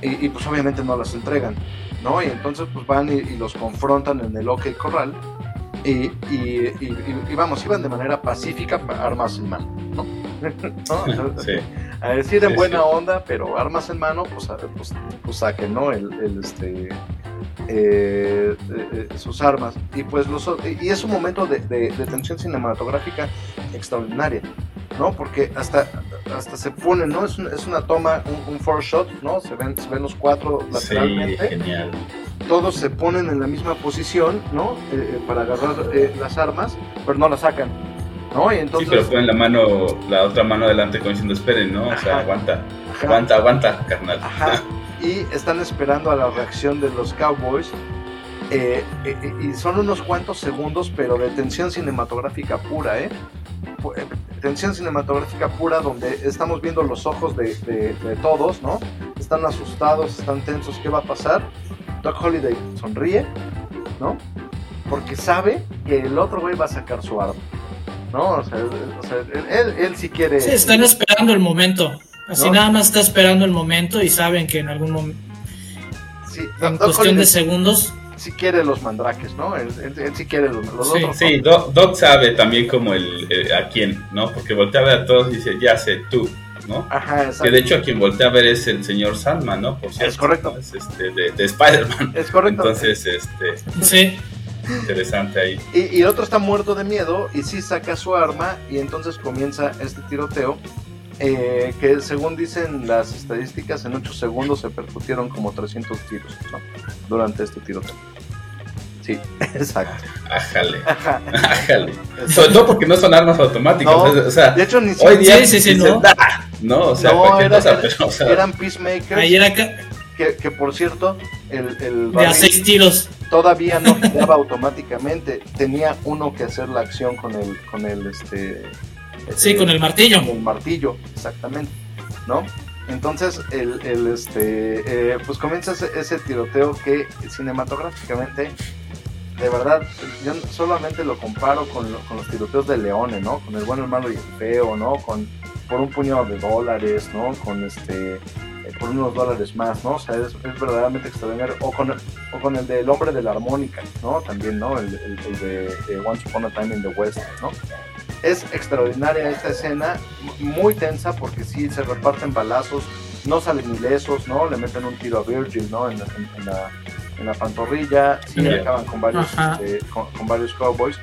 Y, pues obviamente no las entregan, ¿no? Y entonces pues van y, los confrontan en el OK Corral y, y, vamos, iban de manera pacífica, armas en mano, ¿no? Sí. A decir en buena onda, pero armas en mano, pues, pues, pues saquen, ¿no? El, el este, eh, eh, sus armas. Y pues los, y es un momento de, de, de tensión cinematográfica extraordinaria. ¿no? Porque hasta, hasta se pone, ¿no? Es, es una toma, un, four shot, ¿no? Se ven, se ven los cuatro lateralmente. genial. Todos se ponen en la misma posición, ¿no? Eh, eh, para agarrar eh, las armas, pero no las sacan. ¿no? Y entonces... Sí, pero ponen la mano, la otra mano adelante como diciendo, esperen, ¿no? O sea, aguanta, aguanta, aguanta, carnal. Ajá. y están esperando a la reacción de los Cowboys. y son unos cuantos segundos, pero de tensión cinematográfica pura, ¿eh? tensión cinematográfica pura donde estamos viendo los ojos de, todos, ¿no? Están asustados, están tensos, ¿qué va a pasar? Doc Holiday sonríe, ¿no? Porque sabe que el otro güey va a sacar su arma, ¿no? Sea, él, él, sí quiere... Sí, están esperando el momento. Así nada más está esperando el momento y saben que en algún momento... Sí, en cuestión de segundos si quiere los mandraques, ¿no? Él, sí quiere los, los sí, otros. Sí, Doc, sabe también como el, a quién, ¿no? Porque voltea a ver a todos y dice, ya sé, tú, ¿no? Ajá, exacto. Que de hecho a quien voltea a ver es el señor Sandman, ¿no? Por cierto, es correcto. Es este, de, de Spider-Man. Es correcto. Entonces, este... Sí. Interesante ahí. Y, y, el otro está muerto de miedo y sí saca su arma y entonces comienza este tiroteo eh, que según dicen las estadísticas, en 8 segundos se percutieron como 300 tiros durante este tiroteo. Sí, exacto. Ájale. Ájale. Sobre todo porque no son armas automáticas. o sea, de hecho, ni hoy día sí, sí, no. no, o sea, no, era, cosa, pero, o sea, eran peacemakers. Ahí era que, que, por cierto, el, el de a seis tiros. Todavía no giraba automáticamente. Tenía uno que hacer la acción con el, con el este Sí, con el martillo. Con el martillo, exactamente, ¿no? Entonces, el, el este, eh, pues comienza ese, tiroteo que cinematográficamente, de verdad, yo solamente lo comparo con, con, los tiroteos de Leone, ¿no? Con el bueno, hermano y el feo, ¿no? Con, por un puñado de dólares, ¿no? Con este, eh, por unos dólares más, ¿no? O sea, es, verdaderamente extraordinario. O con, o con el del hombre de la armónica, ¿no? También, ¿no? El, el, de, de Once Upon a Time in the West, ¿no? Es extraordinaria esta escena, muy tensa porque sí se reparten balazos, no salen ilesos, ¿no? Le meten un tiro a Virgil, ¿no? En, la, en la, pantorrilla, sí acaban con varios, este, con, varios cowboys.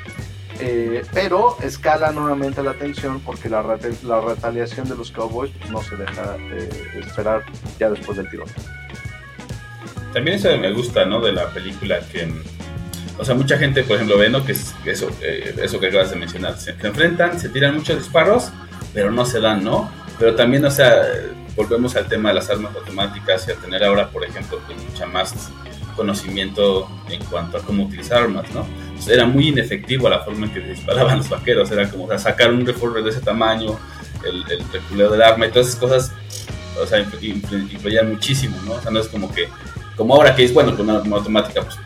Eh, pero escala nuevamente la tensión porque la, la retaliación de los Cowboys pues, no se deja esperar ya después del tiro. También eso me gusta, ¿no? De la película que o sea, mucha gente, por ejemplo, ve. Que es eso, eh, eso que acabas de mencionar. Se, enfrentan, se tiran muchos disparos, pero no se dan, ¿no? Pero también, o sea, volvemos al tema de las armas automáticas y a tener ahora, por ejemplo, mucha más conocimiento en cuanto a cómo utilizar armas, ¿no? era muy inefectivo la forma en que disparaban los vaqueros, era como sacar un revólver de ese tamaño, el, el reculeo del arma y todas esas cosas, o sea, influían muchísimo, ¿no? O sea, no es como que, como ahora que es, bueno, con una arma automática, pues,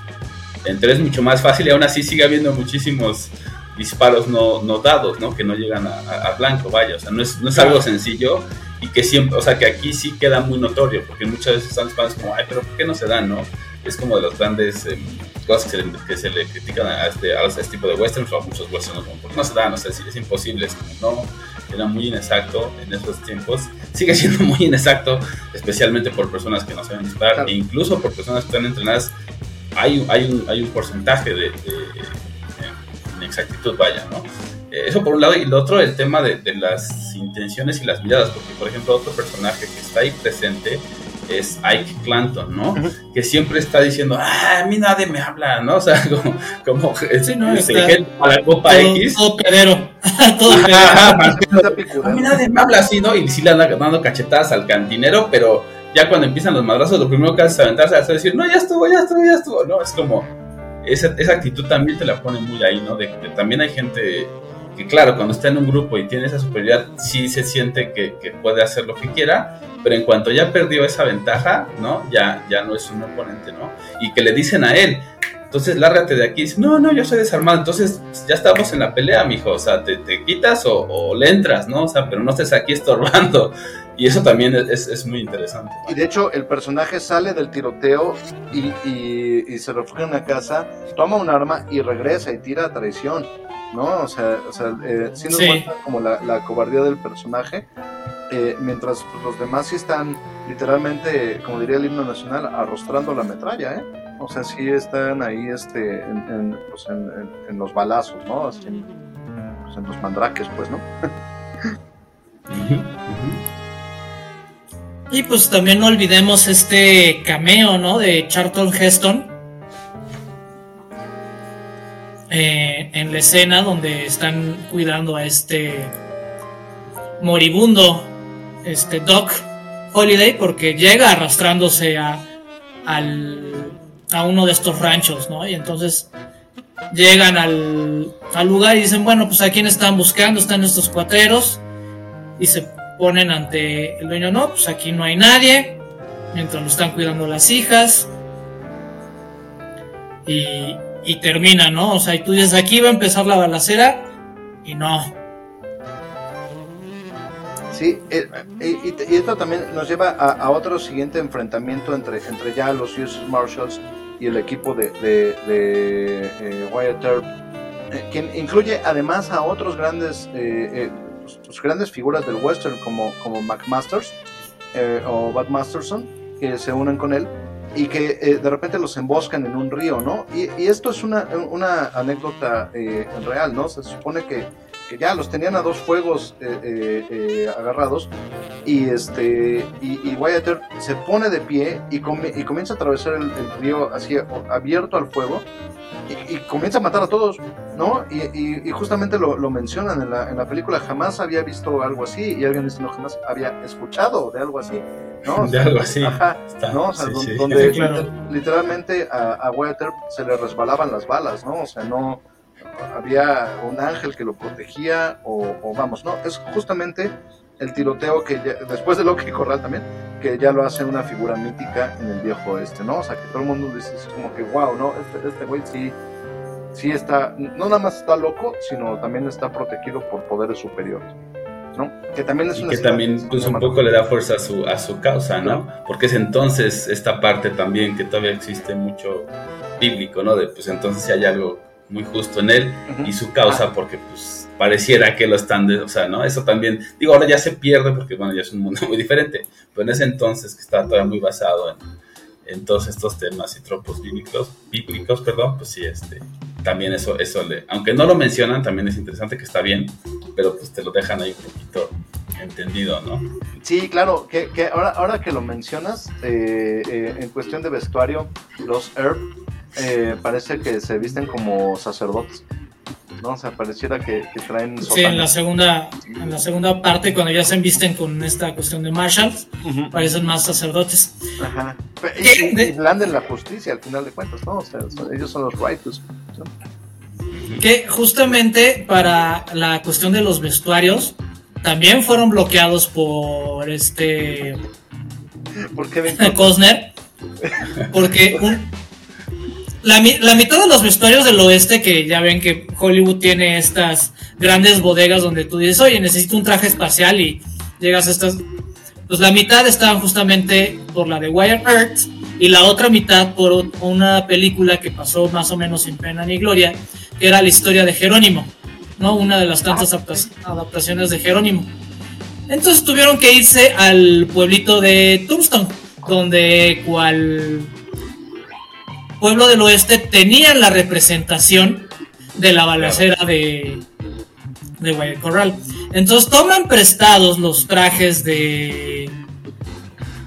entre es mucho más fácil y aún así sigue habiendo muchísimos disparos no, no dados, ¿no? Que no llegan a, blanco, vaya, o sea, no es, no es algo sencillo y que siempre, o sea, que aquí sí queda muy notorio, porque muchas veces están disparando como, ay, pero ¿por qué no se dan, no? Es como de las grandes em, cosas que se, le, critican a este, a este tipo de westerns o a muchos westerns, como, ¿por qué no se dan? O sea, es, imposible, es como, no, era muy inexacto en esos tiempos, sigue siendo muy inexacto, especialmente por personas que no saben disparar, e incluso por personas que están entrenadas, hay, hay, un, hay un porcentaje de exactitud vaya, ¿no? Eh, eso por un lado, y lo otro, el tema de, las intenciones y las miradas, porque por ejemplo otro personaje que está ahí presente es Ike Clanton, ¿no? Que siempre está diciendo, ah, a mí nadie me habla, ¿no? O sea, como, como sí, no, a la Copa X. Todo pedero. todo a mí nadie me habla así, ¿no? Y sí le anda dando cachetadas al cantinero, pero ya cuando empiezan los madrazos, lo primero que hace es aventarse a decir, no, ya estuvo, ya estuvo, ya estuvo, ¿no? Es como, esa, esa, actitud también te la pone muy ahí, ¿no? De que también hay gente que, claro, cuando está en un grupo y tiene esa superioridad, sí se siente que, que, puede hacer lo que quiera, pero en cuanto ya perdió esa ventaja, ¿no? Ya, ya no es un oponente, ¿no? Y que le dicen a él, entonces lárgate de aquí, dice, no, no, yo soy desarmado, entonces ya estamos en la pelea, mijo, o sea, te, te quitas o, o, le entras, ¿no? O sea, pero no estés aquí estorbando. Y eso también es, es, muy interesante. Y de hecho, el personaje sale del tiroteo y, y, se refugia en una casa, toma un arma y regresa y tira a traición, ¿no? O sea, o sea eh, sí nos muestra como la, la, cobardía del personaje, eh, mientras los demás sí están literalmente, como diría el himno nacional, arrostrando la metralla, ¿eh? O sea, sí están ahí este, en, pues, los balazos, ¿no? Así, pues, en los mandraques, pues, ¿no? Y pues también no olvidemos este cameo, ¿no? De Charlton Heston. Eh, en la escena donde están cuidando a este moribundo, este Doc Holiday, porque llega arrastrándose a, al, a uno de estos ranchos, ¿no? Y entonces llegan al, al lugar y dicen, bueno, pues a quién están buscando, están estos cuateros. Y se ponen ante el dueño, no, pues aquí no hay nadie, mientras lo están cuidando las hijas. Y, y termina, ¿no? O sea, y tú dices, aquí va a empezar la balacera y no. Sí, eh, y, esto también nos lleva a, otro siguiente enfrentamiento entre, entre ya los US Marshals y el equipo de, de, de eh, Wyatt Earp, eh, quien incluye además a otros grandes pues, grandes figuras del western como, como McMasters eh, o Bud Masterson que se unen con él y que eh, de repente los emboscan en un río, ¿no? Y, esto es una, una anécdota eh, real, ¿no? Se supone que, que, ya los tenían a dos fuegos agarrados y este y, Wyatt se pone de pie y, y comienza a atravesar el, el, río así abierto al fuego y, comienza a matar a todos, ¿no? Y, justamente lo, mencionan en la, en la, película, jamás había visto algo así, y alguien dice, no, jamás había escuchado de algo así, ¿no? de algo así. Ajá, ¿no? O sea, donde literalmente a, a se le resbalaban las balas, ¿no? O sea, no había un ángel que lo protegía, o, o vamos, ¿no? Es justamente el tiroteo que después de lo que Corral también, que ya lo hace una figura mítica en el viejo este, ¿no? O sea, que todo el mundo dice, es como que, wow, ¿no? Este, este güey sí, sí está, no nada más está loco, sino también está protegido por poderes superiores. ¿no? Que también es y que también pues un poco le da fuerza a su, a su causa, ¿no? Porque es entonces esta parte también que todavía existe mucho bíblico, ¿no? De pues entonces si hay algo muy justo en él y su causa, porque pues pareciera que lo están, de, o sea, ¿no? Eso también, digo, ahora ya se pierde porque, bueno, ya es un mundo muy diferente, pero en ese entonces que estaba todavía muy basado en, en todos estos temas y tropos bíblicos, bíblicos, perdón, pues sí, este, también eso, eso le, aunque no lo mencionan, también es interesante que está bien, pero pues te lo dejan ahí un poquito entendido, ¿no? Sí, claro, que, que ahora, ahora que lo mencionas, eh, eh, en cuestión de vestuario, los Herb eh, parece que se visten como sacerdotes. ¿no? O sea, pareciera que, que traen Sí, en la segunda, en la segunda parte, cuando ya se envisten con esta cuestión de Marshall, Ujú. parecen más sacerdotes. Ajá. Y, De- la justicia al final de cuentas, ¿no? O sea, son- ellos son los righteous. ¿no? Que justamente para la cuestión de los vestuarios, también fueron bloqueados por este ¿Por qué ven Costner, porque un- la, la mitad de los vestuarios del oeste, que ya ven que Hollywood tiene estas grandes bodegas donde tú dices, oye, necesito un traje espacial y llegas a estas... Pues la mitad estaban justamente por la de Wire Earth y la otra mitad por una película que pasó más o menos sin pena ni gloria, que era la historia de Jerónimo, ¿no? Una de las tantas adapta- adaptaciones de Jerónimo. Entonces tuvieron que irse al pueblito de Tombstone, donde cual pueblo del oeste tenían la representación de la balacera de, de Guaya Corral. Entonces toman prestados los trajes de,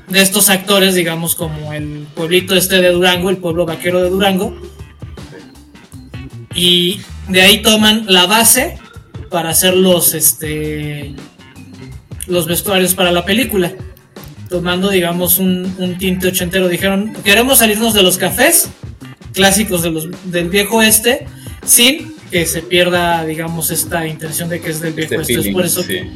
de estos actores, digamos como el pueblito este de Durango, el pueblo vaquero de Durango, y de ahí toman la base para hacer los, este, los vestuarios para la película. Tomando, digamos, un tinte ochentero. Dijeron, queremos salirnos de los cafés clásicos de los, del viejo este, sin que se pierda, digamos, esta intención de que es del viejo Este este. Es por eso sí. que,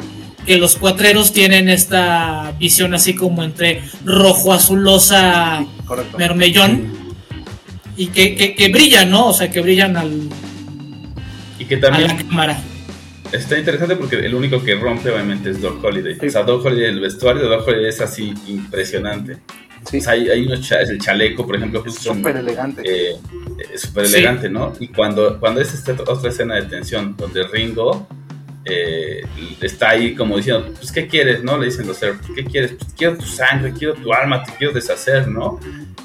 que los cuatreros tienen esta visión así como entre rojo azulosa Correcto. mermellón y que, que, que brillan, ¿no? O sea, que brillan al, Y que a la también cámara. está interesante porque el único que rompe obviamente es Doc Holiday. O sea, Doc Holiday, el vestuario de Doc Holiday es así impresionante. Sí, O sea, hay, hay unos cha- el chaleco, por ejemplo, justo en- súper elegante. eh, súper Sí. elegante, ¿no? Y cuando, cuando es esta otra escena de tensión, donde Ringo eh, está ahí como diciendo, pues, ¿qué quieres, no? Le dicen los Earth, ¿qué quieres? Pues, quiero tu sangre, quiero tu alma, te quiero deshacer, ¿no?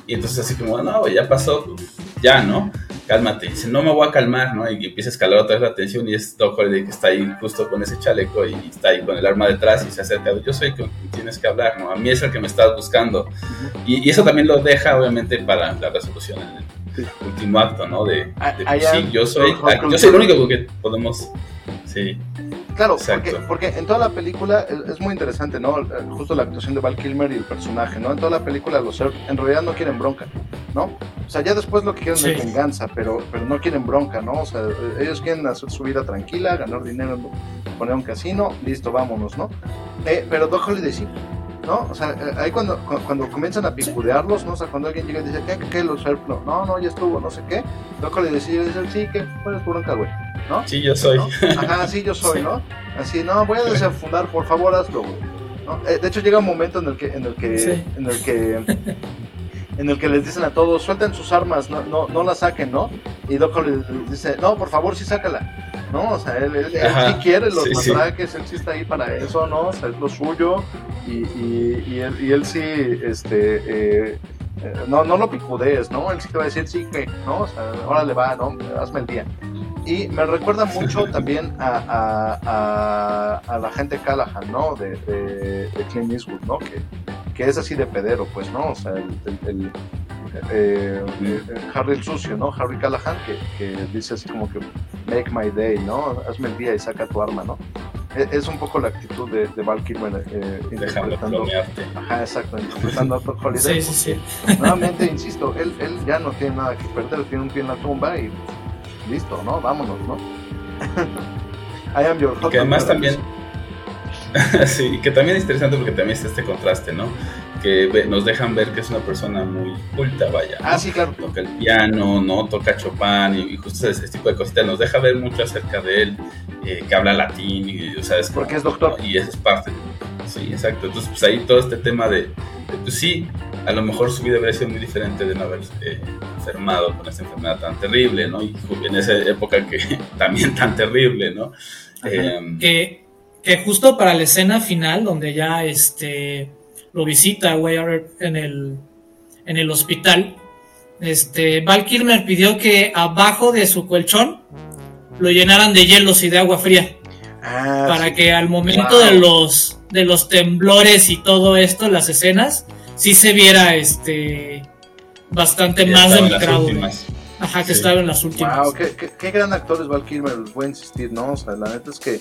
Y entonces así como, no, ya pasó, pues, ya, ¿no? Cálmate. Y dice, no me voy a calmar, ¿no? Y empieza a escalar otra vez la tensión y es Doc Holiday que está ahí justo con ese chaleco y está ahí con el arma detrás y se acerca, yo soy quien tienes que hablar, ¿no? A mí es el que me estás buscando. Y, y eso también lo deja, obviamente, para la resolución en el Sí. último acto, ¿no? De, de, I- pues, sí, yo soy, Hulk yo soy el único que podemos, sí, Claro, porque, porque en toda la película es, muy interesante, ¿no? Justo la actuación de Val Kilmer y el personaje, ¿no? En toda la película los Earth en realidad no quieren bronca, ¿no? O sea, ya después lo que quieren Sí. es venganza, pero, pero no quieren bronca, ¿no? O sea, ellos quieren hacer su vida tranquila, ganar dinero, poner un casino, listo, vámonos, ¿no? Eh, pero Doc Holiday sí, ¿no? O sea, eh, ahí cuando, cu- cuando comienzan a picudearlos, ¿no? O sea, cuando alguien llega y dice, ¿qué, qué, qué los? No, no, ya estuvo, no sé qué. Holiday decide, dice, sí, ¿qué? ¿Cuál es tu bronca, güey? ¿No? sí, yo soy. ¿no? Ajá, sí, yo soy, ¿no? Así, no, voy a desenfundar, por favor, hazlo, güey. ¿no? Eh, de hecho, llega un momento en el que, en el que, Sí. en el que, en el que les dicen a todos, suelten sus armas, no, no, no las saquen, ¿no? Y Doc les dice, no, por favor, sí sácala. ¿No? O sea, él, él, él sí quiere los sí, sí. matraques, él sí está ahí para eso, ¿no? O sea, es lo suyo. Y, y, y, él, y él sí, este, eh, eh, no, no lo picudees, ¿no? Él sí te va a decir, sí, que, ¿no? O sea, órale va, ¿no? Hazme el día. Y me recuerda mucho también a, a, a, a la gente Callahan, ¿no? De, de, de Clint Eastwood, ¿no? Que, que es así de pedero, pues, ¿no? O sea, el, el- el, eh, eh, Harry el sucio, ¿no? Harry Callahan, que, que dice así como que make my day, ¿no? Hazme el día y saca tu arma, ¿no? E- Es un poco la actitud de, de Val Kilmer eh, interpretando. Ajá, exacto, interpretando a Doc Holiday. Sí, sí, sí. Nuevamente, insisto, él, él ya no tiene nada que perder, tiene un pie en la tumba y listo, ¿no? Vámonos, ¿no? I am your Que además también, sí, que también es interesante porque también está este contraste, ¿no? Que nos dejan ver que es una persona muy culta, vaya. ¿no? Ah, sí, claro. Toca el piano, ¿no? Toca Chopin y, y justo ese, ese tipo de cositas. Nos deja ver mucho acerca de él, eh, que habla latín y, o sea, es como- Porque es doctor. Y eso es parte. Sí, exacto. Entonces, pues ahí todo este tema de, de, pues sí, a lo mejor su vida habría sido muy diferente de no haber eh, enfermado con esta enfermedad tan terrible, ¿no? Y en esa época que también tan terrible, ¿no? Eh, que, que justo para la escena final, donde ya este lo visita Weyard en el, en el hospital, este Val Kilmer pidió que abajo de su colchón lo llenaran de hielos y de agua fría Ah, para sí. que al momento Wow. de los de los temblores y todo esto, las escenas, sí se viera este bastante ya más demacrado. Ajá, que estaba en las últimas. Wow, qué, qué, qué gran actor es Val Kilmer, les voy a insistir, ¿no? O sea, la neta es que,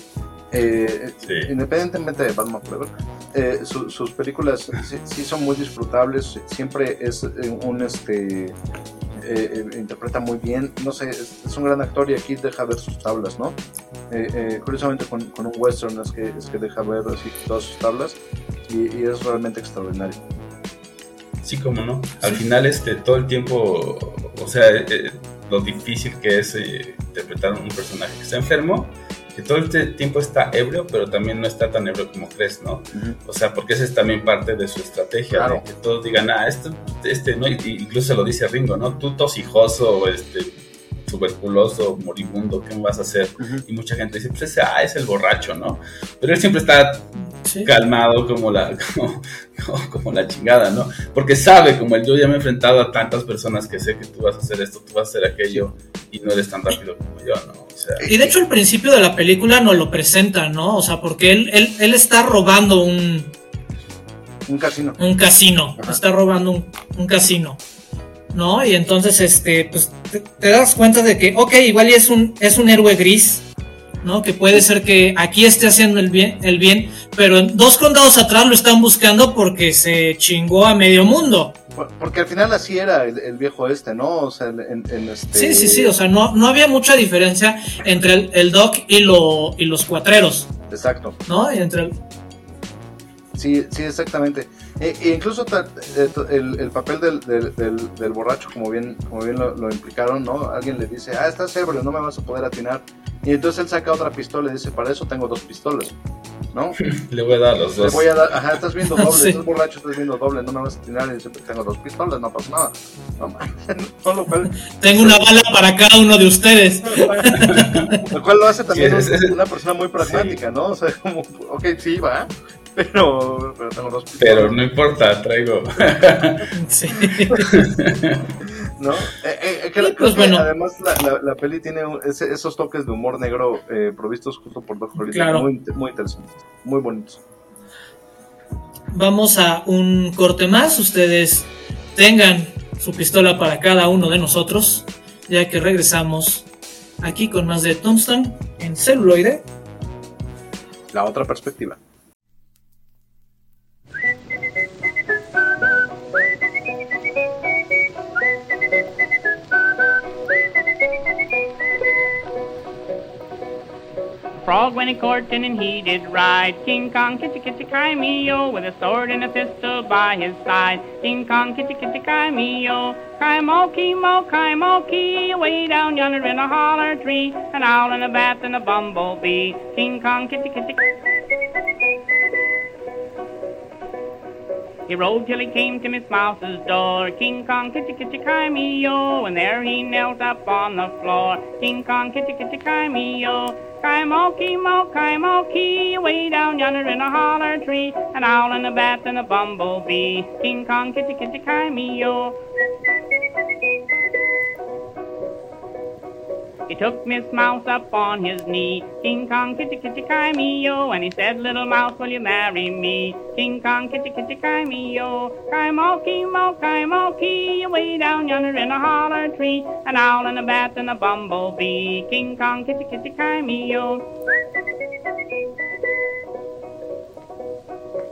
eh, Sí. independientemente de Batman Forever, eh, su- sus películas sí, sí son muy disfrutables, siempre es un, este, eh, interpreta muy bien, no sé, es, es un gran actor y aquí deja ver sus tablas, ¿no? Curiosamente con, con un western es que, es que deja ver así todas sus tablas y, y es realmente extraordinario. Sí, como no. Al final, este, todo el tiempo, o sea, eh, lo difícil que es eh, interpretar un personaje que está enfermo, que todo el te- tiempo está ebrio, pero también no está tan ebrio como crees, ¿no? O sea, porque esa es también parte de su estrategia, Claro. de que todos digan, ah, esto, este, ¿no? Y- y incluso lo dice Ringo, ¿no? Tú tosijoso, este, tuberculoso, moribundo, ¿qué vas a hacer? Y mucha gente dice, pues ese, ah, es el borracho, ¿no? Pero él siempre está Sí. calmado como la, como, como- como la chingada, ¿no? Porque sabe, como el yo ya me he enfrentado a tantas personas que sé que tú vas a hacer esto, tú vas a hacer aquello, y no eres tan rápido como yo, ¿no? O sea, Y de hecho al principio de la película nos lo presenta, ¿no? O sea, porque él, él, él está robando un, Un casino. un casino, Ajá. está robando un, un casino, ¿no? Y entonces, este, pues te, te das cuenta de que, ok, igual es un, es un héroe gris, ¿no? Que puede ser que aquí esté haciendo el bien, el bien, pero en dos condados atrás lo están buscando porque se chingó a medio mundo. Por- Porque al final así era el, el viejo este, ¿no? O sea, en, en este... Sí, sí, sí, o sea, no, no había mucha diferencia entre el, el Doc y, lo, y los cuatreros, Exacto. ¿no? Y entre el- Sí, sí, exactamente. E, e incluso eh, el, el papel del, del, del- del borracho, como bien, como bien lo, lo implicaron, ¿no? Alguien le dice, ah, estás ebrio, no me vas a poder atinar. Y entonces él saca otra pistola y dice, para eso tengo dos pistolas, ¿no? le voy a dar los Le dos. voy a dar, ajá, estás viendo doble, Sí. estás borracho, estás viendo doble, no me vas a atinar. Y dice, "Pues tengo dos pistolas, no pasa nada. No, mames, no, lo, cual, tengo una bala para cada uno de ustedes. lo cual lo hace también Sí, es- es- una persona muy pragmática, ¿no? O sea, como, ok, sí, va, pero, pero tengo dos pistolas. Pero no importa, traigo. Sí. ¿no? Eh, eh, que la- pues, bueno. además la, la, la peli tiene un- ese- esos toques de humor negro eh, provistos justo por Doc Holliday, Claro. muy, muy interesantes, muy bonitos. Vamos a un corte más. Ustedes tengan su pistola para cada uno de nosotros, ya que regresamos aquí con más de Tombstone en celuloide. La otra perspectiva. Frog went a courting and he did ride. King Kong, kitty kitty Crimeo, oh, with a sword and a pistol by his side. King Kong, kitty kitty Crimeo, oh, Kaimoki mo Kaimoki, away down yonder in a holler tree, an owl and a bat and a bumblebee. King Kong, kitty kitty. He rode till he came to Miss Mouse's door. King Kong, kitty kitty Crimeo, oh, and there he knelt up on the floor. King Kong, kitty kitty Crimeo, Kaimoki mo Kaimoki, way down yonder in a holler tree, an owl and a bat and a bumblebee. King Kong, kitty kitty Crimeo. He took Miss Mouse up on his knee. King Kong, kitty kitty Crimeo, and he said, Little mouse, will you marry me? King Kong, kitty kitty Crimeo, Kaimoki mo Kaimoki, away down yonder in a holler tree, an owl and a bat and a bumblebee. King Kong, kitty kitty Crimeo.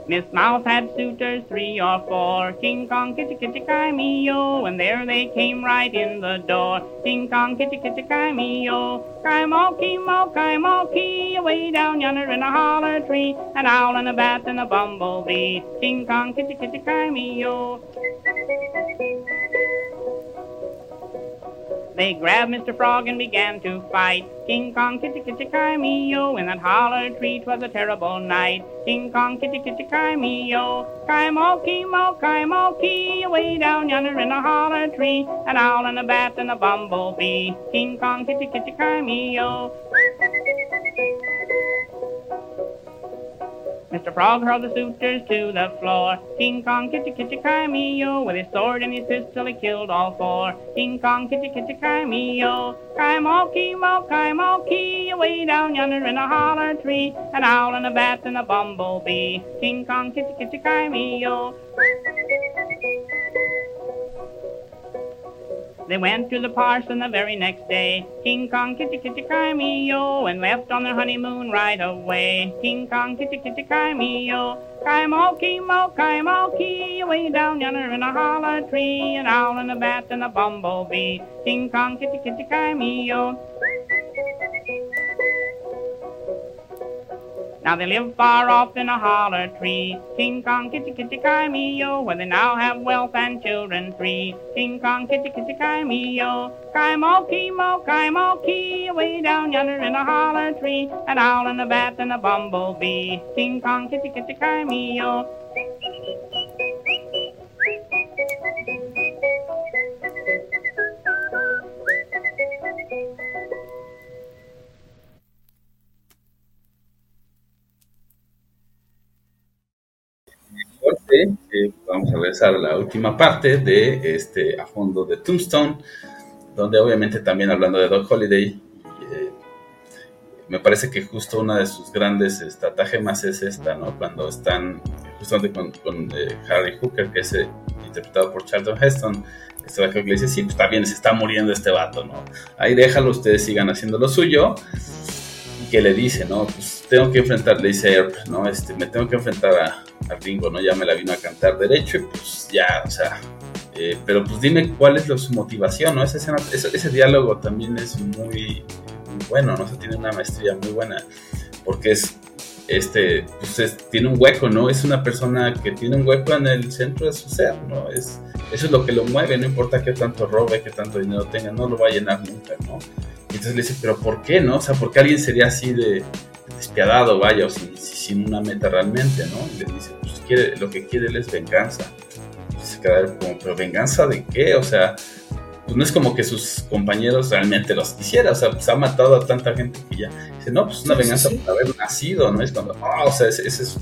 Miss Mouse had suitors three or four. King Kong, kitty kitty Crimeo, and there they came right in the door. King Kong, kitty kitty Crimeo, Kaimoki mo Kaimoki, away down yonder in a holler tree, an owl and a bat and a bumblebee. King Kong, kitty kitty Crimeo. They grabbed Mr. Frog and began to fight. King Kong, kitty kitty Crimeo, in that holler tree 'twas a terrible night. King Kong, kitty kitty Crimeo, Kaimoki mo Kaimoki, away down yonder in a holler tree, an owl and a bat and a bumblebee. King Kong, kitty kitty Crimeo. Mr. Frog hurled the suitors to the floor. King Kong, kitty kitty Crimeo, with his sword and his pistol he killed all four. King Kong, kitty kitty Crimeo, Kaimoki mo Kaimoki, away down yonder in a holler tree, an owl and a bat and a bumblebee. King Kong, kitty kitty Crimeo. They went to the parson the very next day. King Kong, kitty, kitty, cry me, yo, and left on their honeymoon right away. King Kong, kitty, kitty, cry me, yo. Kaimoki, mo, kaimoki, way down yonder in a hollow tree, an owl and a bat and a bumblebee. King Kong, kitty, kitty, cry me, yo. Now they live far off in a holler tree. King Kong, kitty, kitty, kai me, yo, where they now have wealth and children three. King Kong, kitty, kitty, kai me, yo. Kai mo, key mo, kai mo, key, way down yonder in a holler tree. An owl and a bat and a bumblebee. King Kong, kitty, kitty, kai me, eh, vamos a regresar a la última parte de este a fondo de Tombstone, donde obviamente también hablando de Doc Holiday, eh, me parece que justo una de sus grandes estratagemas es esta, ¿no? Cuando están justamente con, con eh, Harry Hooker, que es interpretado por Charlton Heston, este vato que le dice, sí, pues está bien, se está muriendo este vato, ¿no? Ahí déjalo, ustedes sigan haciendo lo suyo. Que le dice, ¿no? Pues tengo que enfrentar, le dice Earp, ¿no? Este, me tengo que enfrentar a, Ringo, ¿no? Ya me la vino a cantar derecho y pues ya, o sea, eh, pero pues dime cuál es la, su motivación, ¿no? Esa escena, ese, diálogo también es muy, muy bueno, ¿no? O sea, tiene una maestría muy buena, porque es, este, pues es- tiene un hueco, ¿no? Es una persona que tiene un hueco en el centro de su ser, ¿no? Es, eso es lo que lo mueve, no importa qué tanto robe, qué tanto dinero tenga, no lo va a llenar nunca, ¿no? Entonces le dice, pero ¿por qué, no? O sea, ¿por qué alguien sería así de despiadado, vaya, o sin, sin una meta realmente, ¿no? Y le dice, pues quiere, lo que quiere él es venganza. Y se queda como, pero venganza de qué? O sea, pues no es como que sus compañeros realmente los quisiera, o sea, pues ha matado a tanta gente que ya dice, no, pues una Sí, venganza sí. por haber nacido, ¿no? Es cuando, ah, o sea, ese, es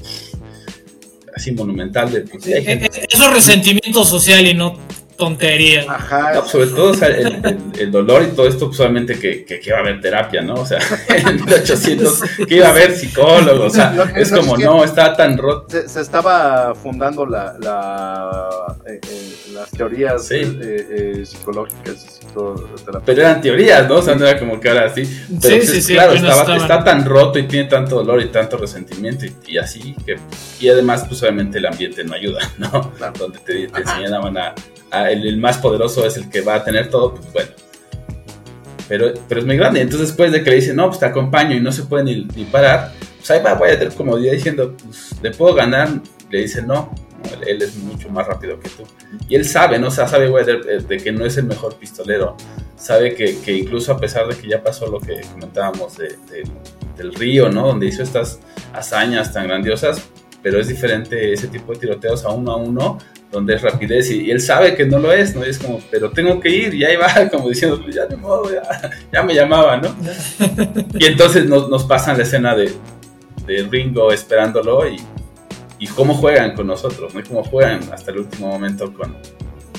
así monumental de, pues sí, hay gente Eh, eh, Eso es resentimiento social y no tontería. Ajá. No, sobre todo o sea, el, el- el dolor y todo esto, pues solamente que, que, que iba a haber terapia, ¿no? O sea, en 1800, que iba a haber psicólogo, o sea, es no como, es que- no, está tan roto. se, se estaba fundando la, la, eh, eh, las teorías Sí. eh, eh, psicológicas. Pero eran teorías, ¿no? O sea, no era como que ahora sí. Pero Sí, pues, sí, sí, claro, estaba, está tan roto y tiene tanto dolor y tanto resentimiento y, y así que. Y además, pues obviamente el ambiente no ayuda, ¿no? Claro. Donde te, te enseñaban a. el, el más poderoso es el que va a tener todo, pues bueno. Pero, pero es muy grande. Entonces, después de que le dicen, no, pues te acompaño y no se puede ni, ni parar, pues ahí va Voyager como día diciendo, pues le puedo ganar. Le dice, no, no, él, es mucho más rápido que tú. Y él sabe, ¿no? O sea, sabe Voyager eh, de que no es el mejor pistolero. Sabe que, que incluso a pesar de que ya pasó lo que comentábamos de- de- del río, ¿no? Donde hizo estas hazañas tan grandiosas, pero es diferente ese tipo de tiroteos a uno a uno, donde es rapidez y, y él sabe que no lo es, ¿no? Y es como, pero tengo que ir, y ahí va, como diciendo, pues ya de modo, ya, ya me llamaba, ¿no? Y entonces nos, nos pasan la escena de, de Ringo esperándolo y, y cómo juegan con nosotros, ¿no? Y cómo juegan hasta el último momento con,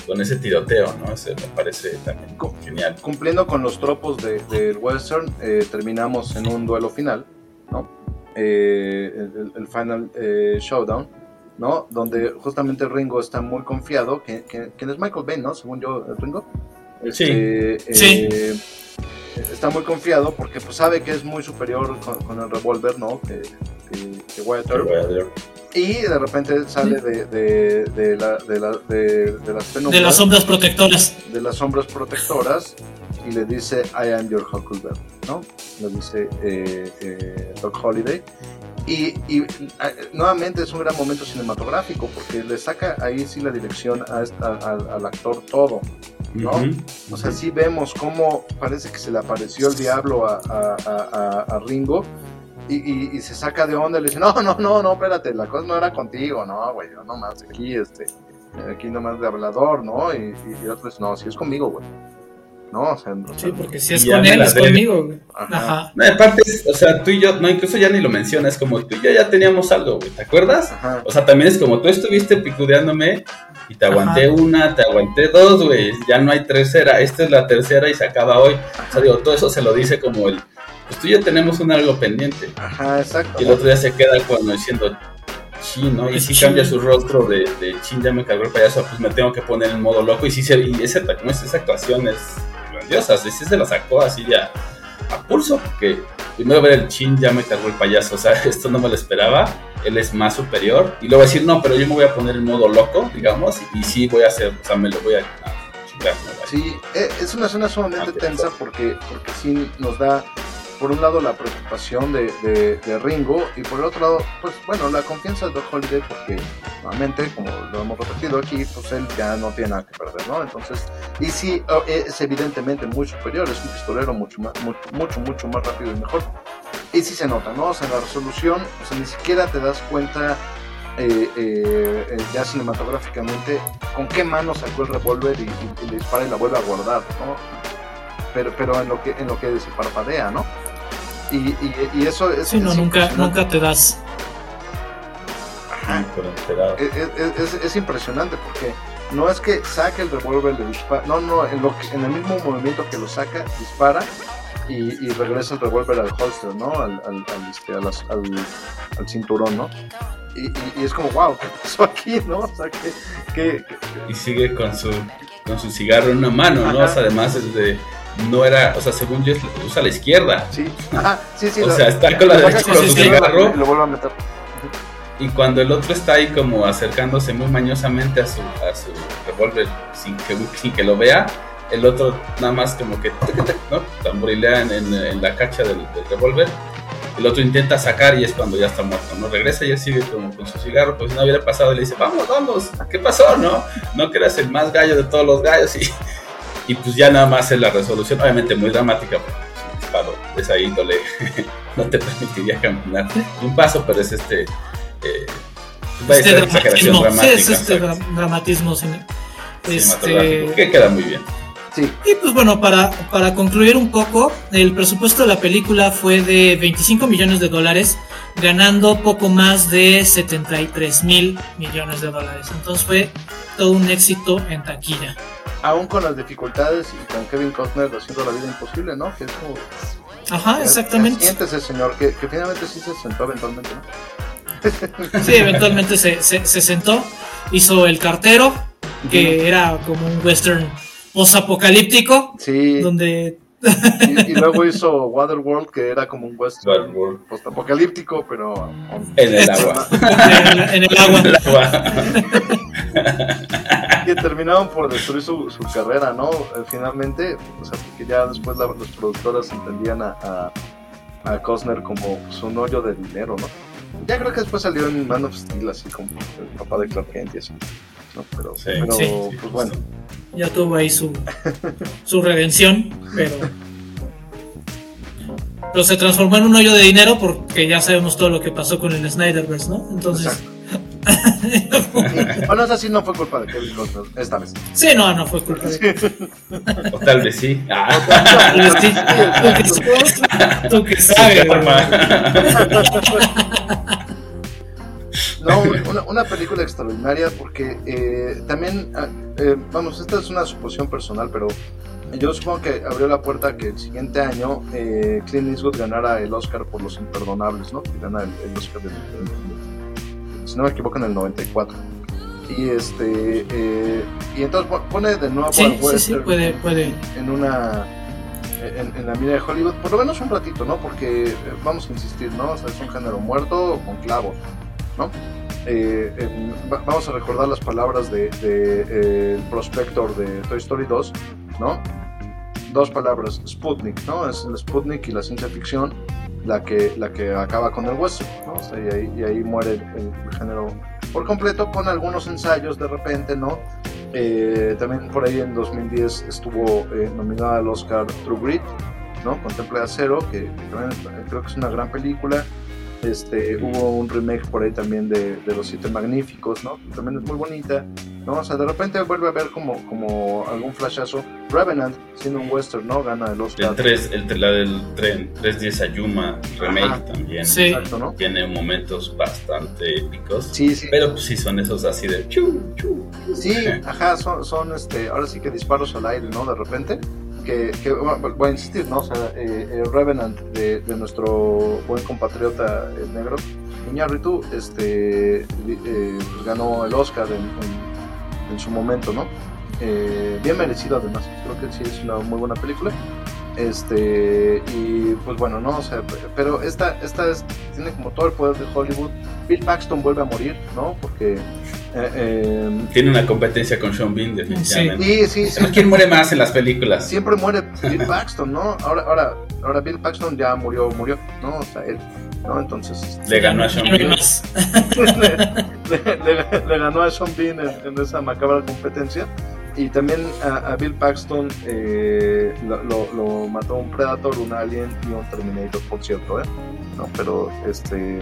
con ese tiroteo, ¿no? Ese me parece también genial. Cumpliendo con los tropos de- del western, eh, terminamos en un duelo final, ¿no? Eh, el, el final eh, showdown, ¿no? Donde justamente Ringo está muy confiado, que, que- ¿quién es Michael Bay, ¿no? Según yo, Ringo. Sí. Este, Sí. eh, está muy confiado porque pues sabe que es muy superior con, con el revólver, ¿no? Que, que, que Wyatt Earp. Y de repente sale de, de, de, la, de, la, de, de las De penumbras, las sombras protectoras. de las sombras protectoras y le dice I am your Huckleberry, ¿no? Le dice eh, eh, Doc Holiday. Y, y, eh, nuevamente es un gran momento cinematográfico porque le saca ahí sí la dirección a esta- al, actor todo. ¿no? Ujú. O sea, sí vemos cómo parece que se le apareció el diablo a, a- a- a- a Ringo y, y- y se saca de onda y le dice, no, no, no, no, espérate, la cosa no era contigo, no, güey, yo nomás aquí, este, aquí nomás de hablador, ¿no? Y, y, y otro dice, no, si es conmigo, güey. No, o sea, o Sí, porque si es con él, es debe. conmigo. güey. Ajá. Ajá. No, aparte, o sea, tú y yo, no, incluso ya ni lo mencionas, como tú y yo ya teníamos algo, güey, ¿te acuerdas? Ajá. O sea, también es como tú estuviste picudeándome y te aguanté Ajá. una, te aguanté dos, güey, ya no hay tercera, esta es la tercera y se acaba hoy. O sea, digo, todo eso se lo dice como el, pues tú y yo tenemos un algo pendiente. Ajá, exacto. Y el otro día se queda cuando diciendo, Sí, ¿no? Y si cambia su rostro de, de Chin ya me cargó el payaso, pues me tengo que poner en modo loco. Y sí, se- y ese, como es, esa actuación es grandiosa. Sí, sí se la sacó así ya a pulso, porque primero ver el Chin ya me cargó el payaso. O sea, esto no me lo esperaba. Él es más superior. Y luego decir, no, pero yo me voy a poner en modo loco, digamos. Y, y sí voy a hacer, o sea, me lo voy a, a chingar. ¿no? Sí, eh, es una escena sumamente Ah, tensa porque, porque sí nos da, por un lado, la preocupación de, de- de Ringo y por el otro lado, pues bueno, la confianza de Holiday porque, nuevamente, como lo hemos repetido aquí, pues él ya no tiene nada que perder, ¿no? Entonces, y sí, oh, es evidentemente muy superior, es un pistolero mucho, más, mucho, mucho, mucho más rápido y mejor. Y sí se nota, ¿no? O sea, la resolución, o sea, ni siquiera te das cuenta eh, eh, ya cinematográficamente con qué mano sacó el revólver y, y- y le dispara y la vuelve a guardar, ¿no? Pero, pero en lo que en lo que se parpadea, ¿no? Y, y, y eso es, Sí, no, es nunca, nunca te das. Ajá. Sí, por enterado. Es, es- es- es impresionante porque no es que saque el revólver, le dispara, no, no, en, lo que- en el mismo movimiento que lo saca, dispara y, y regresa el revólver al holster, ¿no? Al, al, al, este, las- al- al cinturón, ¿no? Y, y- y es como, wow, ¿qué pasó aquí, no? O sea, que, que, y sigue con su con su cigarro en una mano, ¿no? Ajá. O sea, además es de no era, o sea, según yo usa la izquierda. sí, ajá, sí, sí. O sea, está con la derecha con su cigarro. y lo vuelve a meter. Y cuando el otro está ahí como acercándose muy mañosamente a su, a su revólver sin que, sin que lo vea, el otro nada más como que ¿no? tamborilea en, en- en la cacha del, del revólver. El otro intenta sacar y es cuando ya está muerto, ¿no? Regresa y él sigue como con su cigarro, pues si no hubiera pasado y le dice, vamos, vamos, ¿qué pasó, no? No que eras el más gallo de todos los gallos y, y pues ya nada más es la resolución, obviamente muy dramática, porque pues, un disparo de esa índole no te permitiría caminar un paso, pero es este... Eh, Este dramatismo. Sí, es este dramatismo. cine- Este, que queda muy bien. Sí, y pues bueno, para, para concluir un poco, el presupuesto de la película fue de 25 millones de dólares, ganando poco más de 73 mil millones de dólares. Entonces fue todo un éxito en taquilla. aún con las dificultades y con Kevin Costner haciendo la vida imposible, ¿no? Que es como... Ajá, exactamente. Siéntese, señor, que, que finalmente sí se sentó eventualmente, ¿no? Sí, eventualmente se, se, se sentó, hizo El Cartero, que era como un western posapocalíptico, Sí, donde y, y luego hizo Waterworld, que era como un western postapocalíptico, pero... En el agua. en, en el agua. En el agua. que terminaron por destruir su, su carrera, ¿no? Eh, Finalmente, o sea, porque ya después la- las productoras entendían a, a, a Costner como pues, un hoyo de dinero, ¿no? Ya creo que después salió en Man of Steel, así como el papá de Clark Kent y así, ¿no? Pero, Sí. pero Sí. pues bueno, ya tuvo ahí su, su redención, pero, pero se transformó en un hoyo de dinero porque ya sabemos todo lo que pasó con el Snyderverse, ¿no? Entonces, bueno, esa sí no fue culpa de Kevin Costner, esta vez. sí, no, no fue culpa de O tal vez sí. Ah, Sí, tú que- Tú que sabes. No, una, una película extraordinaria porque eh, también, ah, eh, vamos, esta es una suposición personal, pero yo supongo que abrió la puerta a que el siguiente año eh, Clint Eastwood ganara el Oscar por Los Imperdonables, ¿no? Que gana el, el Oscar del, del- si no me equivoco, en el 94. Y este, eh, y entonces pon- pone de nuevo al Sí, sí, sí, puede, puede. en una en, en la mira de Hollywood, por lo menos un ratito, ¿no? Porque eh, vamos a insistir, ¿no? O sea, es un género muerto con clavo, ¿no? Eh, en- va- vamos a recordar las palabras de, de, eh, prospector de Toy Story 2, ¿no? Dos palabras, Sputnik, ¿no? Es el Sputnik y la ciencia ficción la que, la que acaba con el western, ¿no? O sea, y, ahí, y ahí muere el, el género por completo con algunos ensayos de repente, ¿no? Eh, también por ahí en 2010 estuvo eh, nominada al Oscar True Grit, ¿no? Con Temple de Acero, que, que también eh, creo que es una gran película. Este, hubo un remake por ahí también de, de Los Siete Magníficos, ¿no? También es muy bonita, ¿no? O sea, de repente vuelve a ver como, como algún flashazo. Revenant, siendo un western, ¿no? Gana el Oscar. El 3, el, la del tren, 310 Ayuma remake Ajá. también. Sí. Exacto, ¿no? Tiene momentos bastante épicos. Sí, sí. Pero pues sí son esos así de chu, chu. Sí, ajá, son, son este, ahora sí que disparos al aire, ¿no? De repente, que, voy a insistir, ¿no? O sea, eh, eh, Revenant de, nuestro buen compatriota el negro, Iñárritu, este, eh, pues ganó el Oscar en, en- su momento, ¿no? Eh, bien merecido además, creo que sí es una muy buena película. Este, y pues bueno, no, o sea, pero esta, esta es, tiene como todo el poder de Hollywood. Bill Paxton vuelve a morir, ¿no? Porque. Eh, eh, Tiene una competencia con Sean Bean, definitivamente. sí, sí, sí. Pero ¿Quién muere más en las películas? Siempre muere Bill Paxton, ¿no? Ahora, ahora, ahora Bill Paxton ya murió, murió, ¿no? O sea, él, ¿no? Entonces, Le ganó a Sean Bean. más. le, le- le- le ganó a Sean Bean en, en esa macabra competencia. Y también a, a Bill Paxton eh, lo, lo- lo mató un Predator, un Alien y un Terminator, por cierto, ¿eh? No, pero este.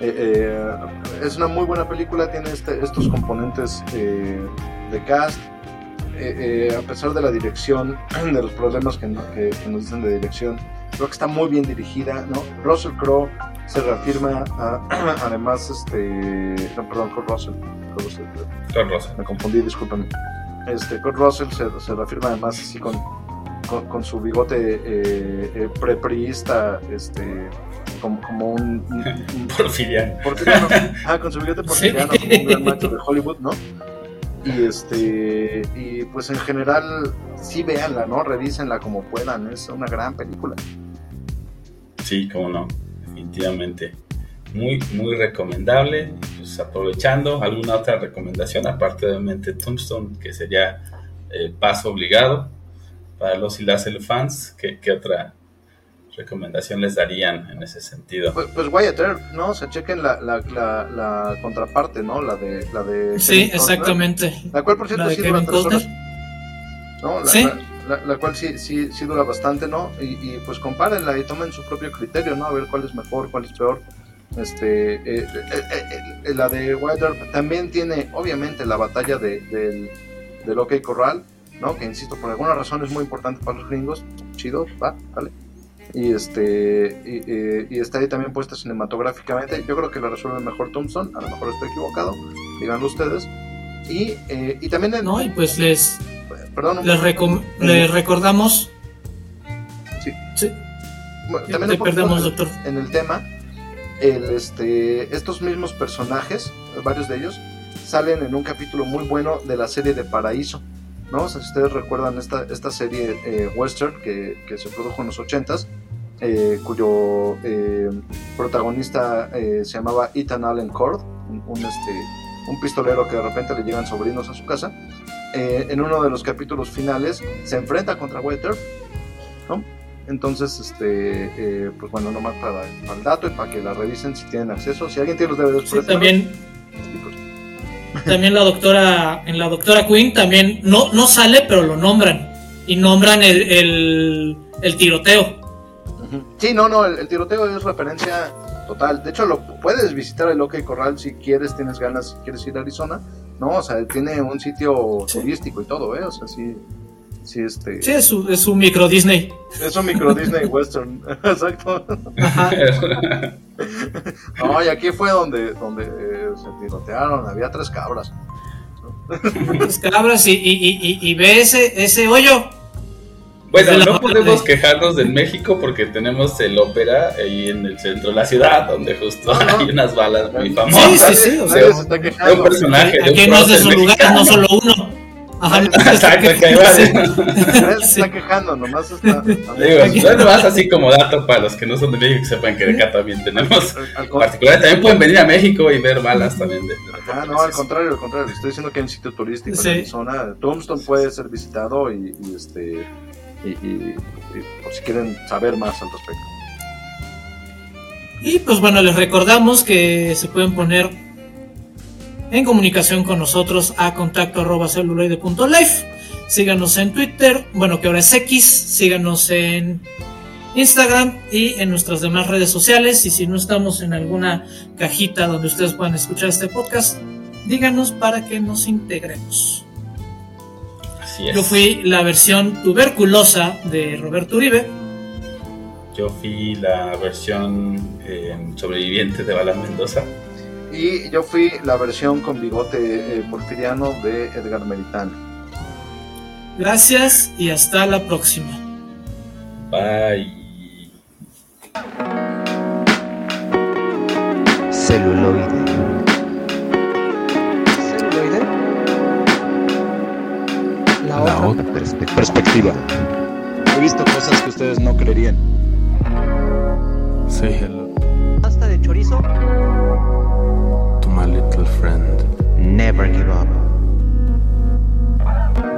Eh, eh, es una muy buena película, tiene este- estos componentes eh, de cast. A pesar de la dirección, de los problemas que, no- que- que nos dicen de dirección, creo que está muy bien dirigida, ¿no? Russell Crowe se reafirma, a- además, este, no, perdón, Kurt Russell, Russell, Con Rosa. me confundí, discúlpame. Este, Kurt Russell se, se reafirma además así con, con, con su bigote eh, eh, prepriista, este, como, como un, un- Porfiriano. porfiriano. Ah, con su bigote porfiriano, Sí. como un gran macho de Hollywood, ¿no? Y este, y pues en general, sí véanla, ¿no? Revísenla como puedan, es una gran película. Sí, cómo no, definitivamente. Muy, muy recomendable. Pues aprovechando, ¿alguna otra recomendación? Aparte, obviamente, Tombstone, que sería eh, paso obligado para los y las fans. ¿Qué, ¿Qué otra recomendación les darían en ese sentido? Pues, pues Wyatt Earp, ¿no? O sea, chequen la, la, la, la contraparte, ¿no? La de, la de Sí, Kevin Costner. exactamente. La cual, por cierto, sí dura tres horas. ¿no? La, Sí. la, la- la cual sí, sí, sí dura bastante, ¿no? Y, y, pues compárenla y tomen su propio criterio, ¿no? A ver cuál es mejor, cuál es peor. Este, eh, eh, eh, eh, la de Wyatt Earp también tiene, obviamente, la batalla de, del, del OK Corral, ¿no? Que insisto, por alguna razón es muy importante para los gringos. Chido, va, vale. Y este y, eh, y está ahí también puesta cinematográficamente. Yo creo que la resuelve mejor Thompson, a lo mejor estoy equivocado, díganlo ustedes. Y, eh, y también en, ¿No? Y pues les, perdón, les, recom- les recordamos. Sí. Sí, Bueno, te también poquito perdemos, en- doctor. En el tema, el, este, estos mismos personajes, varios de ellos, salen en un capítulo muy bueno de la serie de Paraíso. ¿no? O sea, si ustedes recuerdan esta, esta serie eh, western que, que se produjo en los 80s, eh, cuyo eh, protagonista eh, se llamaba Ethan Allen Cord, un, un, este, un pistolero que de repente le llegan sobrinos a su casa. Eh, en uno de los capítulos finales se enfrenta contra ¿no? Entonces, este, pues bueno, nomás para, para el dato y para que la revisen si tienen acceso. Si alguien tiene los Sí, préstenlos. también, pues, también la doctora, en la doctora Queen también no, no sale, pero lo nombran. Y nombran el, el, el tiroteo. Sí, no, no, el, el tiroteo es referencia total. De hecho, lo puedes visitar el OK Corral si quieres, tienes ganas, si quieres ir a Arizona. No, o sea, tiene un sitio Sí. turístico y todo, ¿eh? O sea, sí, sí, este. Sí, es su, es su micro Disney. Es un micro Disney Western, exacto. No, y aquí fue donde, donde eh, se tirotearon, había tres cabras. Las cabras y, y, y, y- y ve ese, ese hoyo. Bueno, De la no podemos de- quejarnos del México porque tenemos el ópera ahí en el centro de la ciudad, donde justo No, no. hay unas balas muy Sí, famosas. sí, sí, o sea, se está de un quejando. personaje. de un Aquí no es de su lugar, mexicano. no solo uno. Ajá, no Exacto, que Sí. está quejando, nomás está. Digo, no más así como dato para los que no son de México que sepan que de acá también tenemos particulares. También pueden venir a México y ver balas también de, de Ah, no, al contrario, al contrario. Estoy diciendo que hay un sitio turístico Sí. en Arizona. Tombstone puede ser visitado y, y, este. Y, por si quieren saber más al respecto. Y pues bueno, les recordamos que se pueden poner en comunicación con nosotros a contacto arroba celuloide.life. Síganos en Twitter, bueno que ahora es X, síganos en Instagram y en nuestras demás redes sociales. Y si no estamos en alguna cajita donde ustedes puedan escuchar este podcast, díganos para que nos integremos. Así es. Yo fui la versión tuberculosa de Roberto Uribe. Yo fui la versión eh, sobreviviente de Bala Mendoza. Y yo fui la versión con bigote eh, porfiriano de Edgar Meritán. Gracias y hasta la próxima. Bye. ¿Celuloide? La, La otra. otra Perspectiva. perspectiva. He visto cosas que ustedes no creerían. Say hello Pasta de chorizo. to my little friend. Never give up.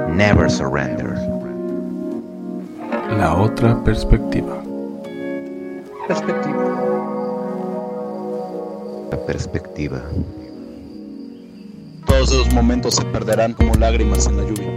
Never surrender. La otra perspectiva. Perspectiva. La perspectiva. Todos esos momentos se perderán como lágrimas en la lluvia.